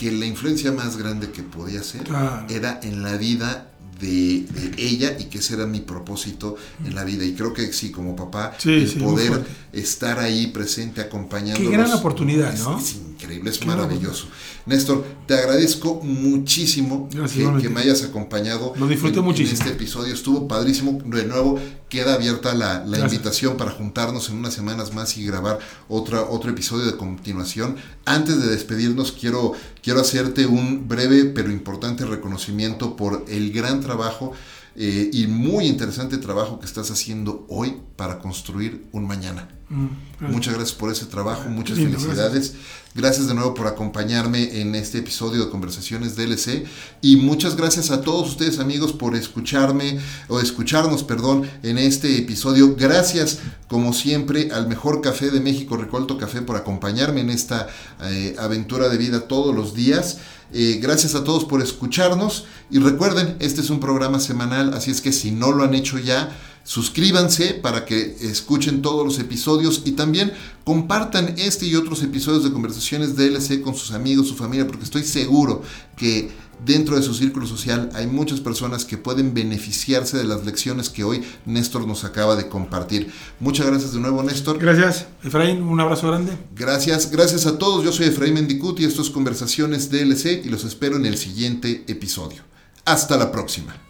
B: que la influencia más grande que podía ser
A: Claro.
B: era en la vida de, de ella y que ese era mi propósito en la vida. Y creo que sí, como papá,
A: Sí,
B: el
A: sí,
B: poder estar ahí presente, acompañándolos.
A: Qué gran oportunidad,
B: es-
A: ¿no?
B: Es, increíble, es maravilloso. Néstor, te agradezco muchísimo
A: Gracias,
B: que, me hayas acompañado.
A: Lo disfruté
B: en- en
A: muchísimo.
B: este episodio estuvo padrísimo. De nuevo, queda abierta la, la invitación para juntarnos en unas semanas más y grabar otra, otro episodio de continuación. Antes de despedirnos, quiero, quiero hacerte un breve pero importante reconocimiento por el gran trabajo eh, y muy interesante trabajo que estás haciendo hoy para construir un mañana. Muchas gracias por ese trabajo, muchas
A: lindo,
B: felicidades. Gracias. de nuevo por acompañarme en este episodio de Conversaciones DLC y muchas gracias a todos ustedes amigos por escucharme o escucharnos, perdón, en este episodio. Gracias como siempre al mejor café de México, Recolto Café, por acompañarme en esta eh, aventura de vida todos los días. Eh, gracias a todos por escucharnos. Y recuerden, este es un programa semanal, así es que si no lo han hecho ya, suscríbanse para que escuchen todos los episodios y también compartan este y otros episodios de conversaciones DLC con sus amigos, su familia, porque estoy seguro que dentro de su círculo social hay muchas personas que pueden beneficiarse de las lecciones que hoy Néstor nos acaba de compartir. Muchas gracias de nuevo, Néstor.
A: Gracias, Efraín, un abrazo grande.
B: Gracias, gracias a todos. Yo soy Efraín Mendicuti, esto es Conversaciones DLC y los espero en el siguiente episodio. Hasta la próxima.